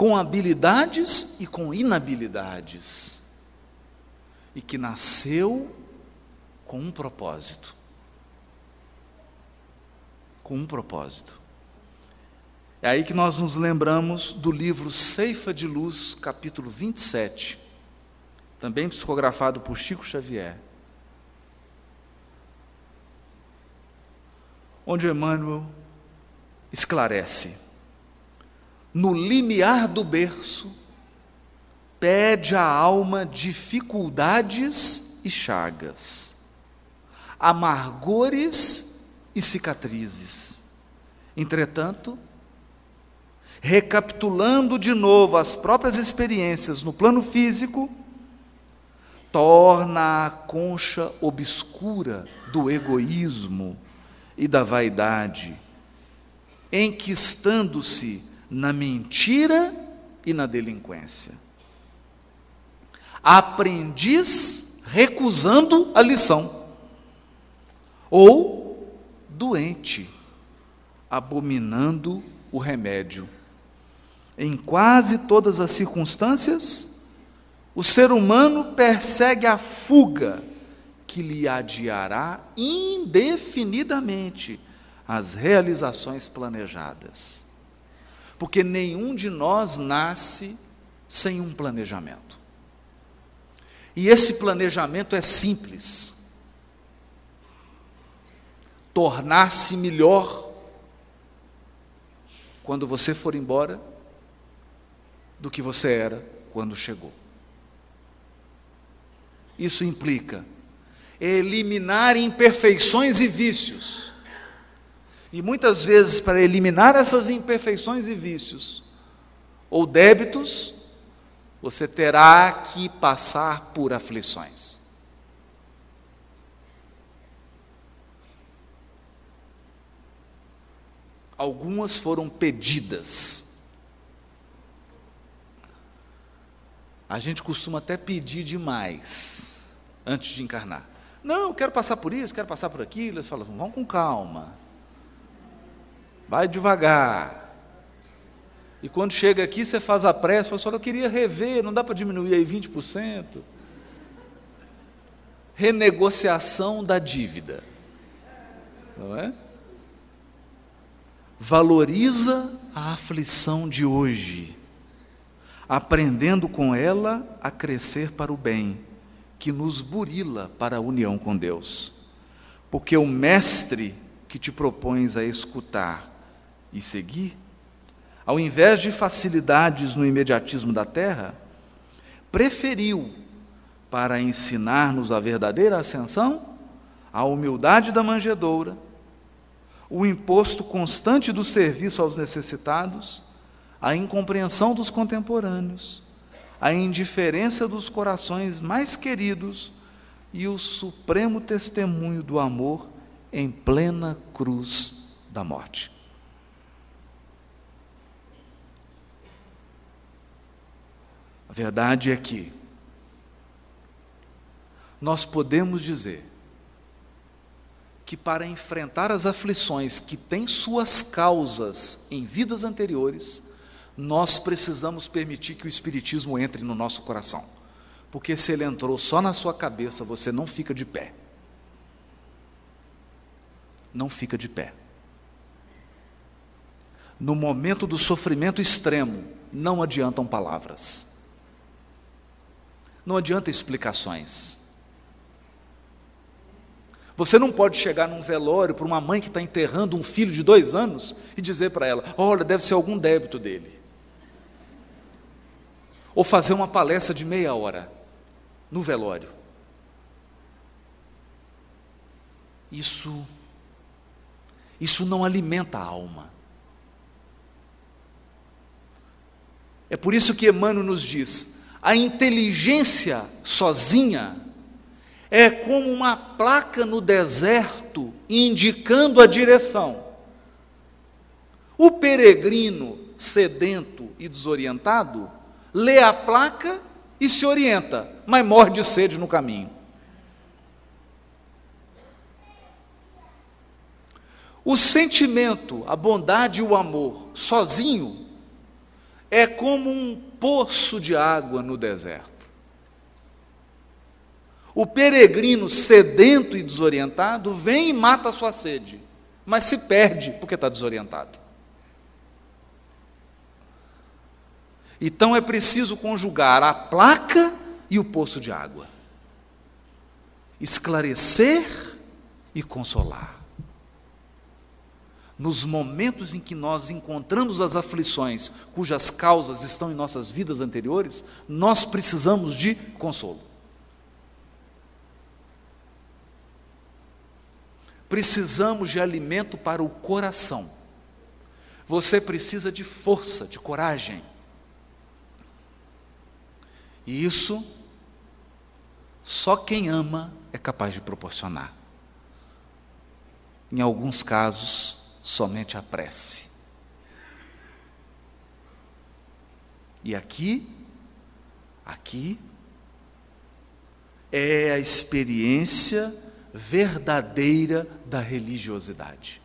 com habilidades e com inabilidades, e que nasceu com um propósito. Com um propósito. É aí que nós nos lembramos do livro Ceifa de Luz, capítulo 27, também psicografado por Chico Xavier. Onde Emmanuel esclarece no limiar do berço, pede à alma dificuldades e chagas, amargores e cicatrizes. Entretanto, recapitulando de novo as próprias experiências no plano físico, torna a concha obscura do egoísmo e da vaidade, enquistando-se na mentira e na delinquência. Aprendiz recusando a lição, ou doente, abominando o remédio. Em quase todas as circunstâncias, o ser humano persegue a fuga que lhe adiará indefinidamente as realizações planejadas porque nenhum de nós nasce sem um planejamento. E esse planejamento é simples. Tornar-se melhor quando você for embora do que você era quando chegou. Isso implica eliminar imperfeições e vícios e muitas vezes, para eliminar essas imperfeições e vícios, ou débitos, você terá que passar por aflições. Algumas foram pedidas. A gente costuma até pedir demais antes de encarnar. Não, eu quero passar por isso, quero passar por aquilo. Eles falam, vamos com calma. Vai devagar. E quando chega aqui, você faz a pressa, fala, só eu queria rever, não dá para diminuir aí 20%. Renegociação da dívida. Não é? Valoriza a aflição de hoje, aprendendo com ela a crescer para o bem, que nos burila para a união com Deus. Porque o mestre que te propões a escutar e seguir, ao invés de facilidades no imediatismo da terra, preferiu, para ensinar-nos a verdadeira ascensão, a humildade da manjedoura, o imposto constante do serviço aos necessitados, a incompreensão dos contemporâneos, a indiferença dos corações mais queridos e o supremo testemunho do amor em plena cruz da morte. A verdade é que nós podemos dizer que para enfrentar as aflições que têm suas causas em vidas anteriores, nós precisamos permitir que o Espiritismo entre no nosso coração. Porque se ele entrou só na sua cabeça, você não fica de pé. Não fica de pé. No momento do sofrimento extremo, não adiantam palavras não adianta explicações. Você não pode chegar num velório para uma mãe que está enterrando um filho de dois anos e dizer para ela: olha, deve ser algum débito dele. Ou fazer uma palestra de meia hora no velório. Isso, isso não alimenta a alma. É por isso que Emmanuel nos diz: a inteligência sozinha é como uma placa no deserto indicando a direção. O peregrino sedento e desorientado lê a placa e se orienta, mas morre de sede no caminho. O sentimento, a bondade e o amor, sozinho, é como um poço de água no deserto. O peregrino sedento e desorientado vem e mata a sua sede, mas se perde porque está desorientado. Então é preciso conjugar a placa e o poço de água, esclarecer e consolar nos momentos em que nós encontramos as aflições cujas causas estão em nossas vidas anteriores, nós precisamos de consolo. Precisamos de alimento para o coração. Você precisa de força, de coragem. E isso só quem ama é capaz de proporcionar. Em alguns casos, somente a prece. E aqui, aqui, é a experiência verdadeira da religiosidade.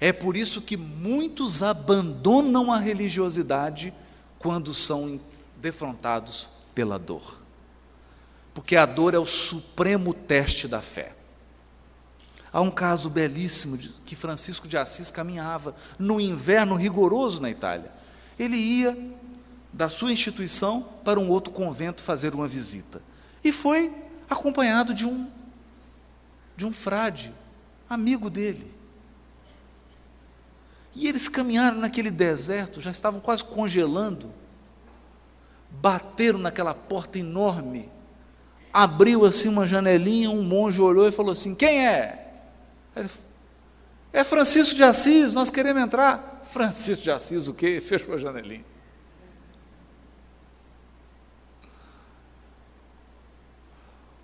É por isso que muitos abandonam a religiosidade quando são defrontados pela dor. Porque a dor é o supremo teste da fé. Há um caso belíssimo de, que Francisco de Assis caminhava no inverno rigoroso na Itália. Ele ia da sua instituição para um outro convento fazer uma visita. E foi acompanhado de um de um frade, amigo dele. E eles caminharam naquele deserto, já estavam quase congelando. Bateram naquela porta enorme. Abriu assim uma janelinha, um monge olhou e falou assim: "Quem é?" Ele, é Francisco de Assis, nós queremos entrar. Francisco de Assis, o quê? Fechou a janelinha.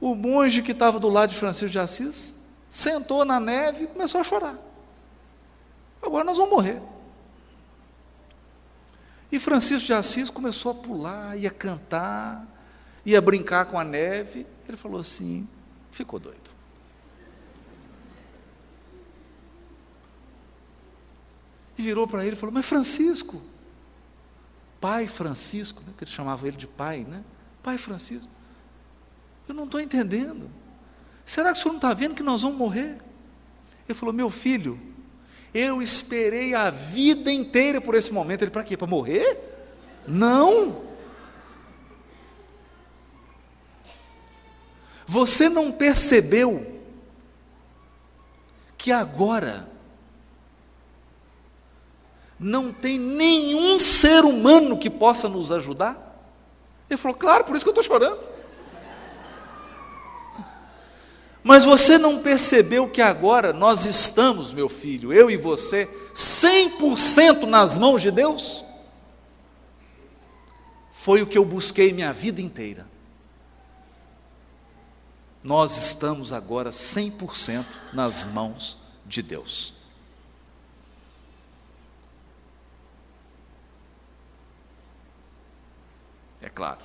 O monge que estava do lado de Francisco de Assis sentou na neve e começou a chorar. Agora nós vamos morrer. E Francisco de Assis começou a pular, ia cantar, ia brincar com a neve. Ele falou assim: ficou doido. E virou para ele e falou: Mas Francisco, pai Francisco, né, que ele chamava ele de pai, né? Pai Francisco, eu não estou entendendo. Será que o senhor não está vendo que nós vamos morrer? Ele falou: Meu filho, eu esperei a vida inteira por esse momento. Ele, para quê? Para morrer? Não. Você não percebeu que agora não tem nenhum ser humano que possa nos ajudar? Ele falou, claro, por isso que eu estou chorando. Mas você não percebeu que agora nós estamos, meu filho, eu e você, 100% nas mãos de Deus? Foi o que eu busquei minha vida inteira. Nós estamos agora 100% nas mãos de Deus. É claro.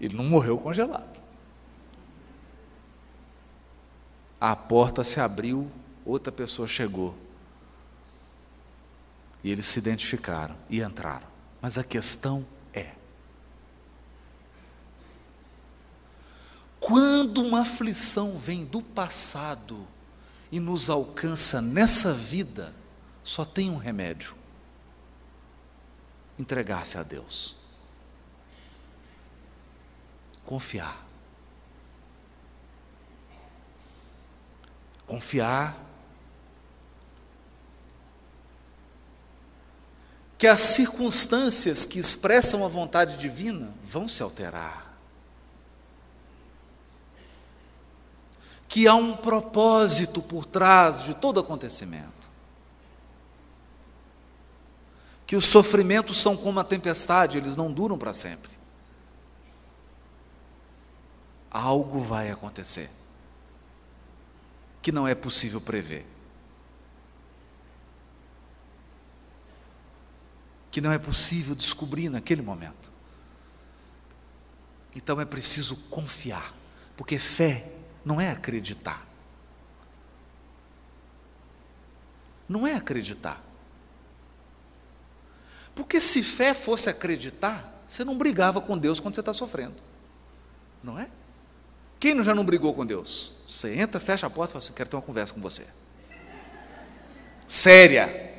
Ele não morreu congelado. A porta se abriu, outra pessoa chegou. E eles se identificaram e entraram. Mas a questão é: quando uma aflição vem do passado e nos alcança nessa vida, só tem um remédio: entregar-se a Deus. Confiar. Confiar que as circunstâncias que expressam a vontade divina vão se alterar. Que há um propósito por trás de todo acontecimento. Que os sofrimentos são como a tempestade, eles não duram para sempre. Algo vai acontecer que não é possível prever. que não é possível descobrir naquele momento. Então é preciso confiar, porque fé não é acreditar. Não é acreditar. Porque se fé fosse acreditar, você não brigava com Deus quando você está sofrendo. Não é? Quem já não brigou com Deus? Você entra, fecha a porta e fala assim: quero ter uma conversa com você. Séria.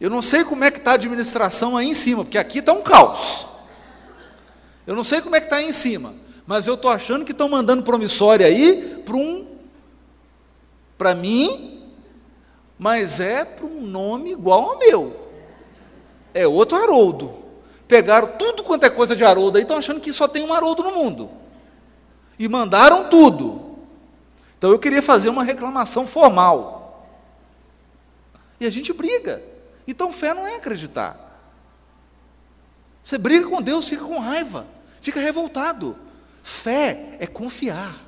Eu não sei como é que está a administração aí em cima, porque aqui está um caos. Eu não sei como é que está aí em cima, mas eu estou achando que estão mandando promissória aí para um, para mim, mas é para um nome igual ao meu. É outro Haroldo. Pegaram tudo quanto é coisa de Haroldo aí, estão achando que só tem um Haroldo no mundo. E mandaram tudo. Então eu queria fazer uma reclamação formal. E a gente briga. Então fé não é acreditar. Você briga com Deus, fica com raiva, fica revoltado. Fé é confiar.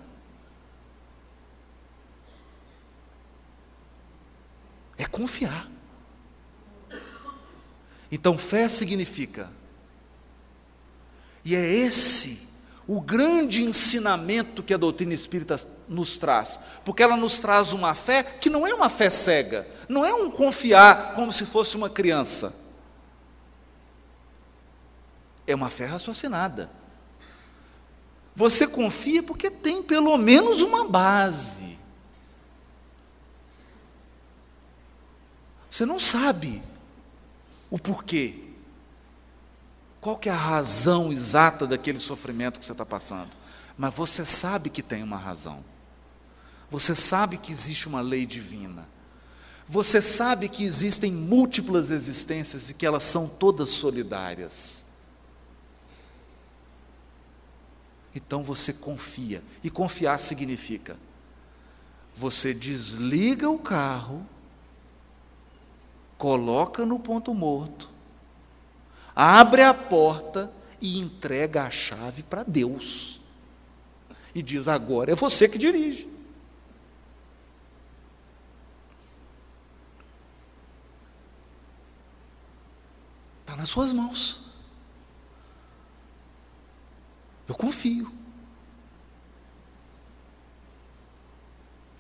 É confiar. Então fé significa, e é esse o grande ensinamento que a doutrina espírita nos traz, porque ela nos traz uma fé que não é uma fé cega, não é um confiar como se fosse uma criança. É uma fé raciocinada. Você confia porque tem pelo menos uma base. Você não sabe o porquê, qual que é a razão exata daquele sofrimento que você está passando? Mas você sabe que tem uma razão. Você sabe que existe uma lei divina. Você sabe que existem múltiplas existências e que elas são todas solidárias. Então você confia. E confiar significa: você desliga o carro, coloca no ponto morto, abre a porta e entrega a chave para Deus. E diz: agora é você que dirige. Está nas suas mãos. Eu confio.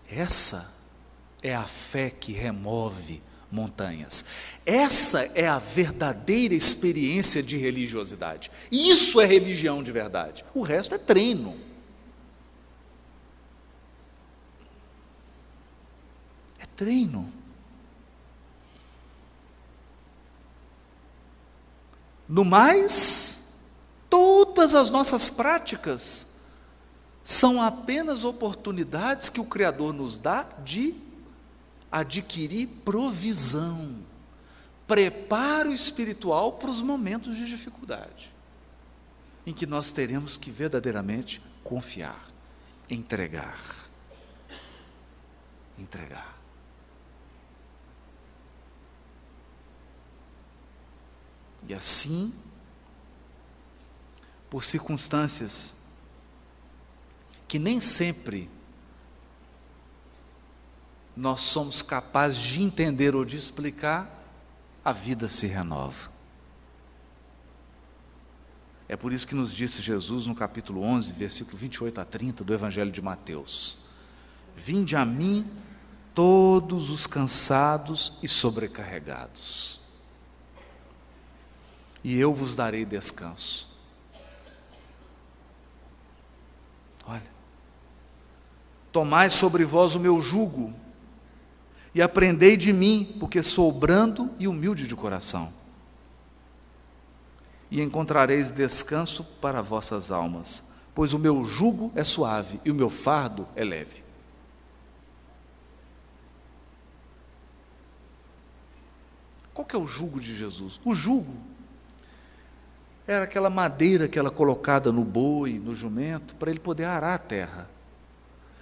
Essa é a fé que remove montanhas. Essa é a verdadeira experiência de religiosidade. Isso é religião de verdade. O resto é treino. É treino. No mais, todas as nossas práticas são apenas oportunidades que o Criador nos dá de adquirir provisão, preparo espiritual para os momentos de dificuldade, em que nós teremos que verdadeiramente confiar, entregar. Entregar. E assim, por circunstâncias que nem sempre nós somos capazes de entender ou de explicar, a vida se renova. É por isso que nos disse Jesus no capítulo 11, versículo 28 a 30 do Evangelho de Mateus: Vinde a mim todos os cansados e sobrecarregados, e eu vos darei descanso. Olha, tomai sobre vós o meu jugo e aprendei de mim, porque sou brando e humilde de coração. E encontrareis descanso para vossas almas, pois o meu jugo é suave e o meu fardo é leve. Qual que é o jugo de Jesus? O jugo era aquela madeira que ela colocada no boi, no jumento, para ele poder arar a terra.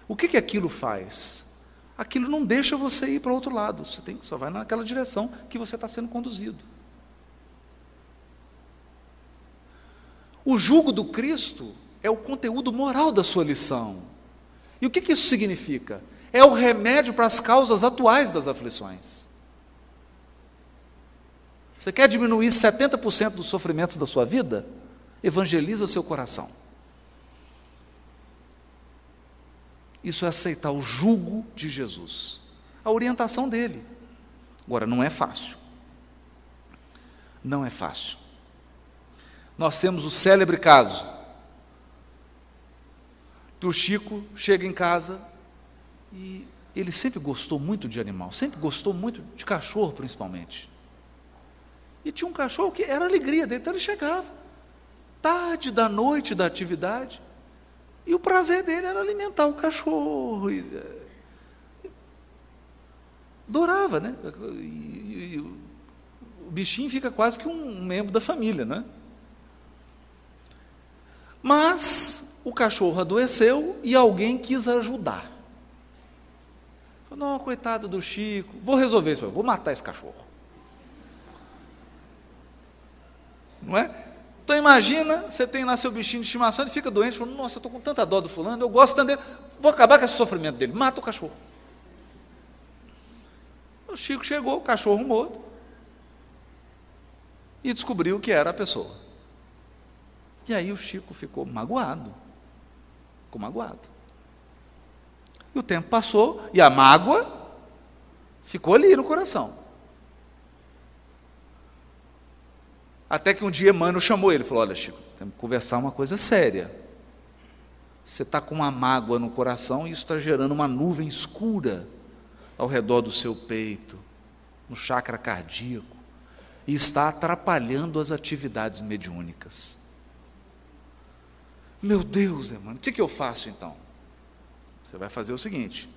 O que, que aquilo faz? Aquilo não deixa você ir para o outro lado, você tem, só vai naquela direção que você está sendo conduzido. O jugo do Cristo é o conteúdo moral da sua lição. E o que, que isso significa? É o remédio para as causas atuais das aflições. Você quer diminuir 70% dos sofrimentos da sua vida? Evangeliza seu coração. Isso é aceitar o jugo de Jesus, a orientação dele. Agora, não é fácil. Não é fácil. Nós temos o célebre caso do Chico chega em casa e ele sempre gostou muito de animal, sempre gostou muito de cachorro, principalmente. E tinha um cachorro que era alegria dele, então ele chegava, tarde da noite da atividade, e o prazer dele era alimentar o cachorro. E, e, adorava, né? E, e, o bichinho fica quase que um membro da família, né? Mas o cachorro adoeceu e alguém quis ajudar. Falou, não, coitado do Chico, vou resolver isso, vou matar esse cachorro. Não é? Então imagina, você tem lá seu bichinho de estimação, ele fica doente, fala, nossa, eu estou com tanta dó do fulano, eu gosto tanto dele, vou acabar com esse sofrimento dele, mata o cachorro. O Chico chegou, o cachorro morto, e descobriu que era a pessoa. E aí o Chico ficou magoado, ficou magoado. E o tempo passou, e a mágoa ficou ali no coração. Até que um dia Emmanuel chamou ele, falou: Olha, Chico, temos que conversar uma coisa séria. Você está com uma mágoa no coração e isso está gerando uma nuvem escura ao redor do seu peito, no chakra cardíaco, e está atrapalhando as atividades mediúnicas. Meu Deus, Emmanuel, o que, que eu faço então? Você vai fazer o seguinte: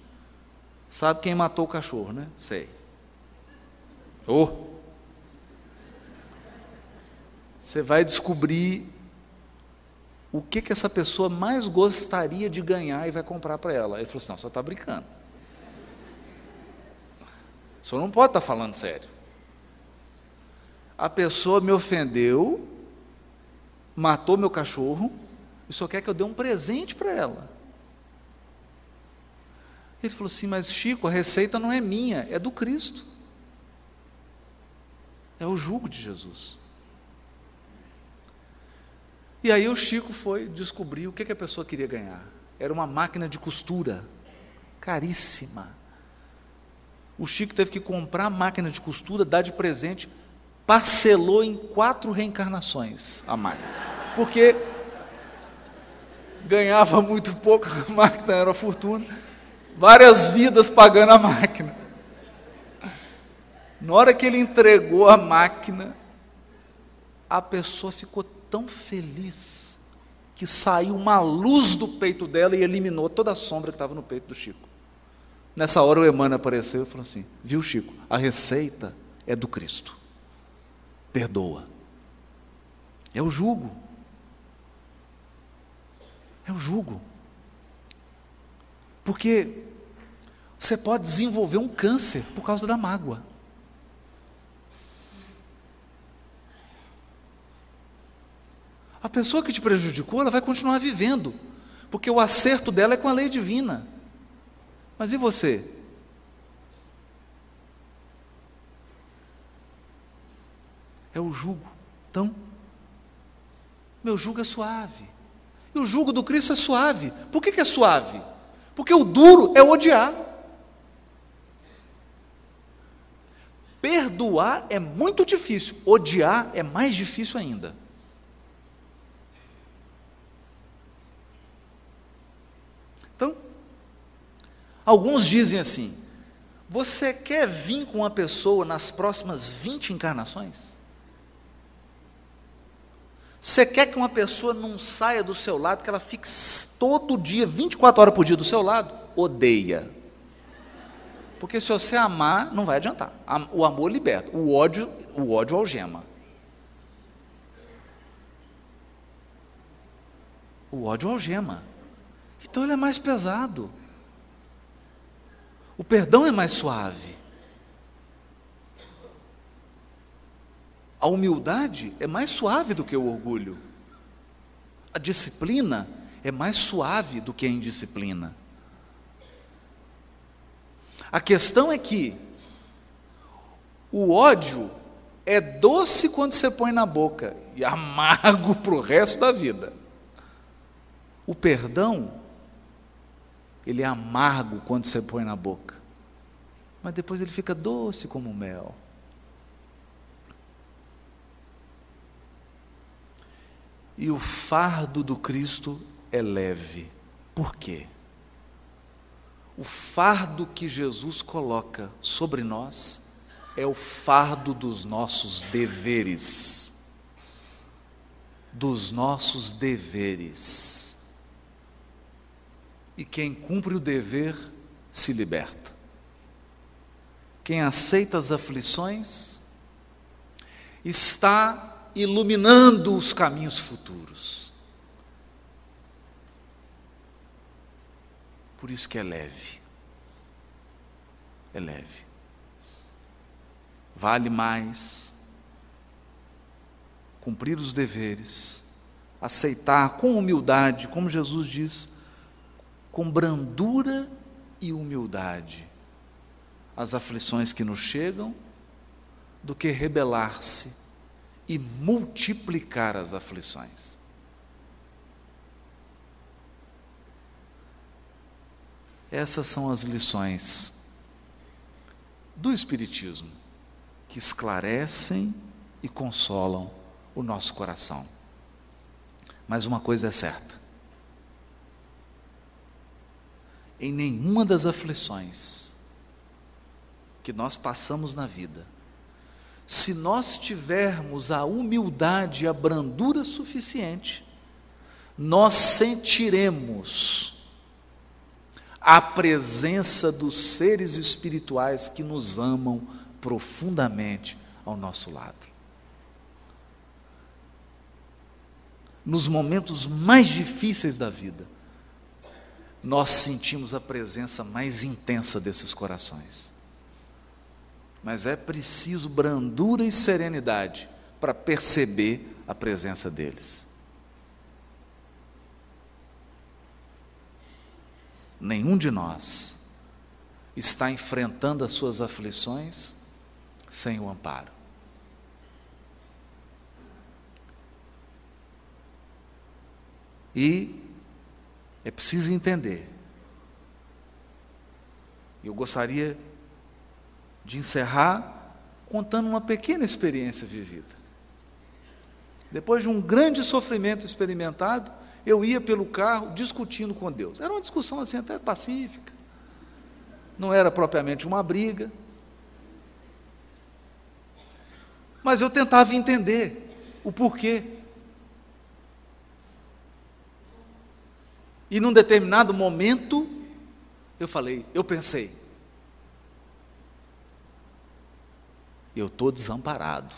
sabe quem matou o cachorro, né? Sei. Oh, você vai descobrir o que, que essa pessoa mais gostaria de ganhar e vai comprar para ela. Ele falou assim: não, você está brincando. O senhor não pode estar tá falando sério. A pessoa me ofendeu, matou meu cachorro, e só quer que eu dê um presente para ela. Ele falou assim: Mas Chico, a receita não é minha, é do Cristo. É o jugo de Jesus. E aí o Chico foi descobrir o que, que a pessoa queria ganhar. Era uma máquina de costura, caríssima. O Chico teve que comprar a máquina de costura, dar de presente, parcelou em quatro reencarnações a máquina. Porque ganhava muito pouco, a máquina era fortuna, várias vidas pagando a máquina. Na hora que ele entregou a máquina, a pessoa ficou tão feliz que saiu uma luz do peito dela e eliminou toda a sombra que estava no peito do Chico. Nessa hora o Emmanuel apareceu e falou assim: Viu, Chico, a receita é do Cristo. Perdoa. É o jugo. É o jugo. Porque você pode desenvolver um câncer por causa da mágoa. A pessoa que te prejudicou, ela vai continuar vivendo, porque o acerto dela é com a lei divina. Mas e você? É o jugo. Então, meu jugo é suave. E o jugo do Cristo é suave. Por que, que é suave? Porque o duro é odiar. Perdoar é muito difícil, odiar é mais difícil ainda. Alguns dizem assim: Você quer vir com uma pessoa nas próximas 20 encarnações? Você quer que uma pessoa não saia do seu lado, que ela fique todo dia, 24 horas por dia do seu lado? Odeia. Porque se você amar, não vai adiantar. O amor liberta, o ódio, o ódio algema. O ódio algema. Então ele é mais pesado. O perdão é mais suave. A humildade é mais suave do que o orgulho. A disciplina é mais suave do que a indisciplina. A questão é que o ódio é doce quando você põe na boca e amargo para o resto da vida. O perdão, ele é amargo quando você põe na boca, mas depois ele fica doce como mel. E o fardo do Cristo é leve. Por quê? O fardo que Jesus coloca sobre nós é o fardo dos nossos deveres. Dos nossos deveres. E quem cumpre o dever se liberta. Quem aceita as aflições está iluminando os caminhos futuros. Por isso que é leve. É leve. Vale mais cumprir os deveres, aceitar com humildade, como Jesus diz, com brandura e humildade as aflições que nos chegam, do que rebelar-se e multiplicar as aflições. Essas são as lições do Espiritismo que esclarecem e consolam o nosso coração. Mas uma coisa é certa: em nenhuma das aflições que nós passamos na vida, se nós tivermos a humildade e a brandura suficiente, nós sentiremos a presença dos seres espirituais que nos amam profundamente ao nosso lado. Nos momentos mais difíceis da vida, nós sentimos a presença mais intensa desses corações mas é preciso brandura e serenidade para perceber a presença deles. Nenhum de nós está enfrentando as suas aflições sem o amparo. E é preciso entender. Eu gostaria de encerrar contando uma pequena experiência vivida. Depois de um grande sofrimento experimentado, eu ia pelo carro discutindo com Deus. Era uma discussão assim até pacífica. Não era propriamente uma briga. Mas eu tentava entender o porquê. E num determinado momento, eu falei, eu pensei, eu estou desamparado.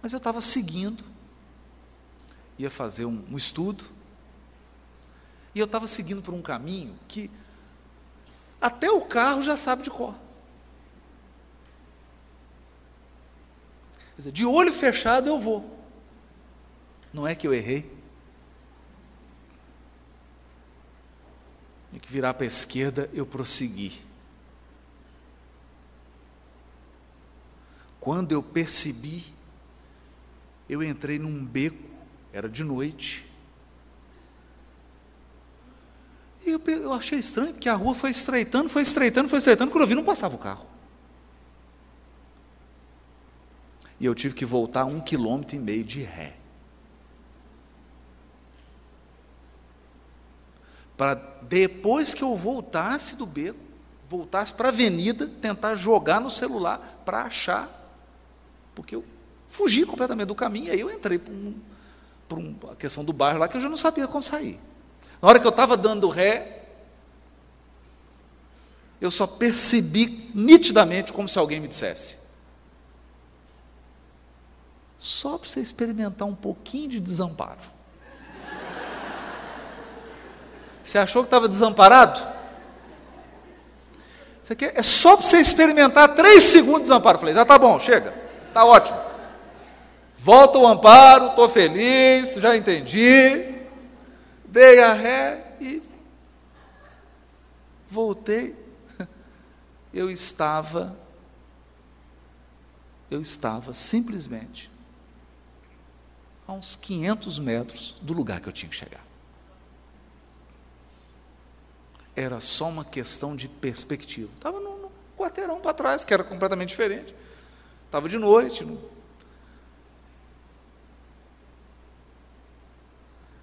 Mas eu estava seguindo, ia fazer um, um estudo, e eu estava seguindo por um caminho que até o carro já sabe de cor. Quer dizer, de olho fechado eu vou. Não é que eu errei. Que virar para a esquerda, eu prossegui. Quando eu percebi, eu entrei num beco, era de noite. E eu, eu achei estranho, porque a rua foi estreitando, foi estreitando, foi estreitando, quando eu vi, não passava o carro. E eu tive que voltar um quilômetro e meio de ré. Para depois que eu voltasse do beco, voltasse para a avenida, tentar jogar no celular para achar, porque eu fugi completamente do caminho, e aí eu entrei para um, uma questão do bairro lá que eu já não sabia como sair. Na hora que eu estava dando ré, eu só percebi nitidamente como se alguém me dissesse: só para você experimentar um pouquinho de desamparo. Você achou que estava desamparado? Isso aqui é só para você experimentar três segundos de desamparo. Eu falei, já tá bom, chega, tá ótimo. Volta o amparo, estou feliz, já entendi. Dei a ré e voltei. Eu estava, eu estava simplesmente a uns 500 metros do lugar que eu tinha que chegar. Era só uma questão de perspectiva. Estava num, quarteirão para trás, que era completamente diferente. Estava de noite. No...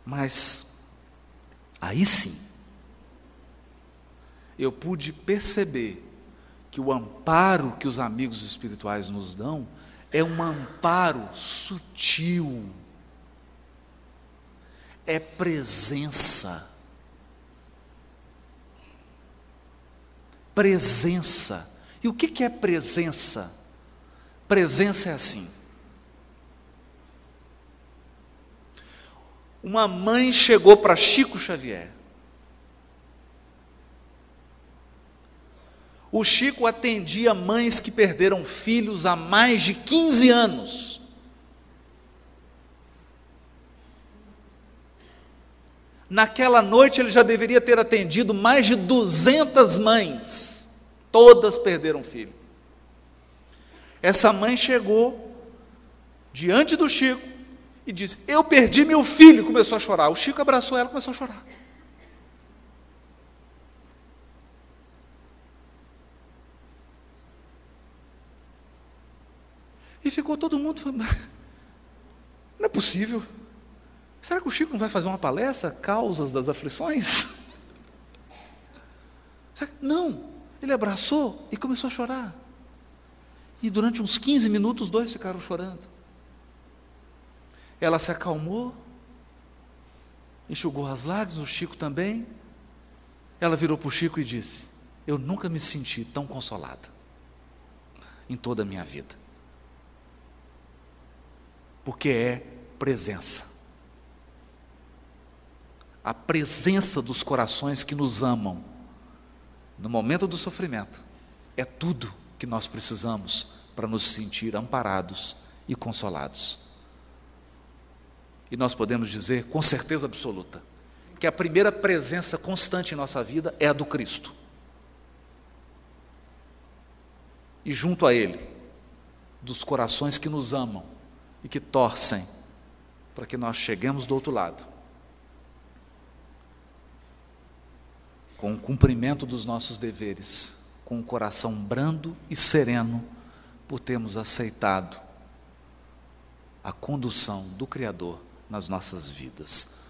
Mas, aí sim, eu pude perceber que o amparo que os amigos espirituais nos dão é um amparo sutil, é presença. Presença. E o que é presença? Presença é assim. Uma mãe chegou para Chico Xavier. O Chico atendia mães que perderam filhos há mais de 15 anos. Naquela noite ele já deveria ter atendido mais de 200 mães, todas perderam filho. Essa mãe chegou diante do Chico e disse: Eu perdi meu filho. Começou a chorar. O Chico abraçou ela e começou a chorar. E ficou todo mundo falando: Não é possível. Será que o Chico não vai fazer uma palestra, Causas das Aflições? Não, ele abraçou e começou a chorar. E durante uns 15 minutos, os dois ficaram chorando. Ela se acalmou, enxugou as lágrimas, o Chico também. Ela virou para o Chico e disse: Eu nunca me senti tão consolada em toda a minha vida. Porque é presença a presença dos corações que nos amam no momento do sofrimento é tudo que nós precisamos para nos sentir amparados e consolados. E nós podemos dizer com certeza absoluta que a primeira presença constante em nossa vida é a do Cristo. E junto a Ele, dos corações que nos amam e que torcem para que nós cheguemos do outro lado com o cumprimento dos nossos deveres, com o coração brando e sereno, por termos aceitado a condução do Criador nas nossas vidas.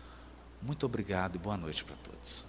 Muito obrigado e boa noite para todos.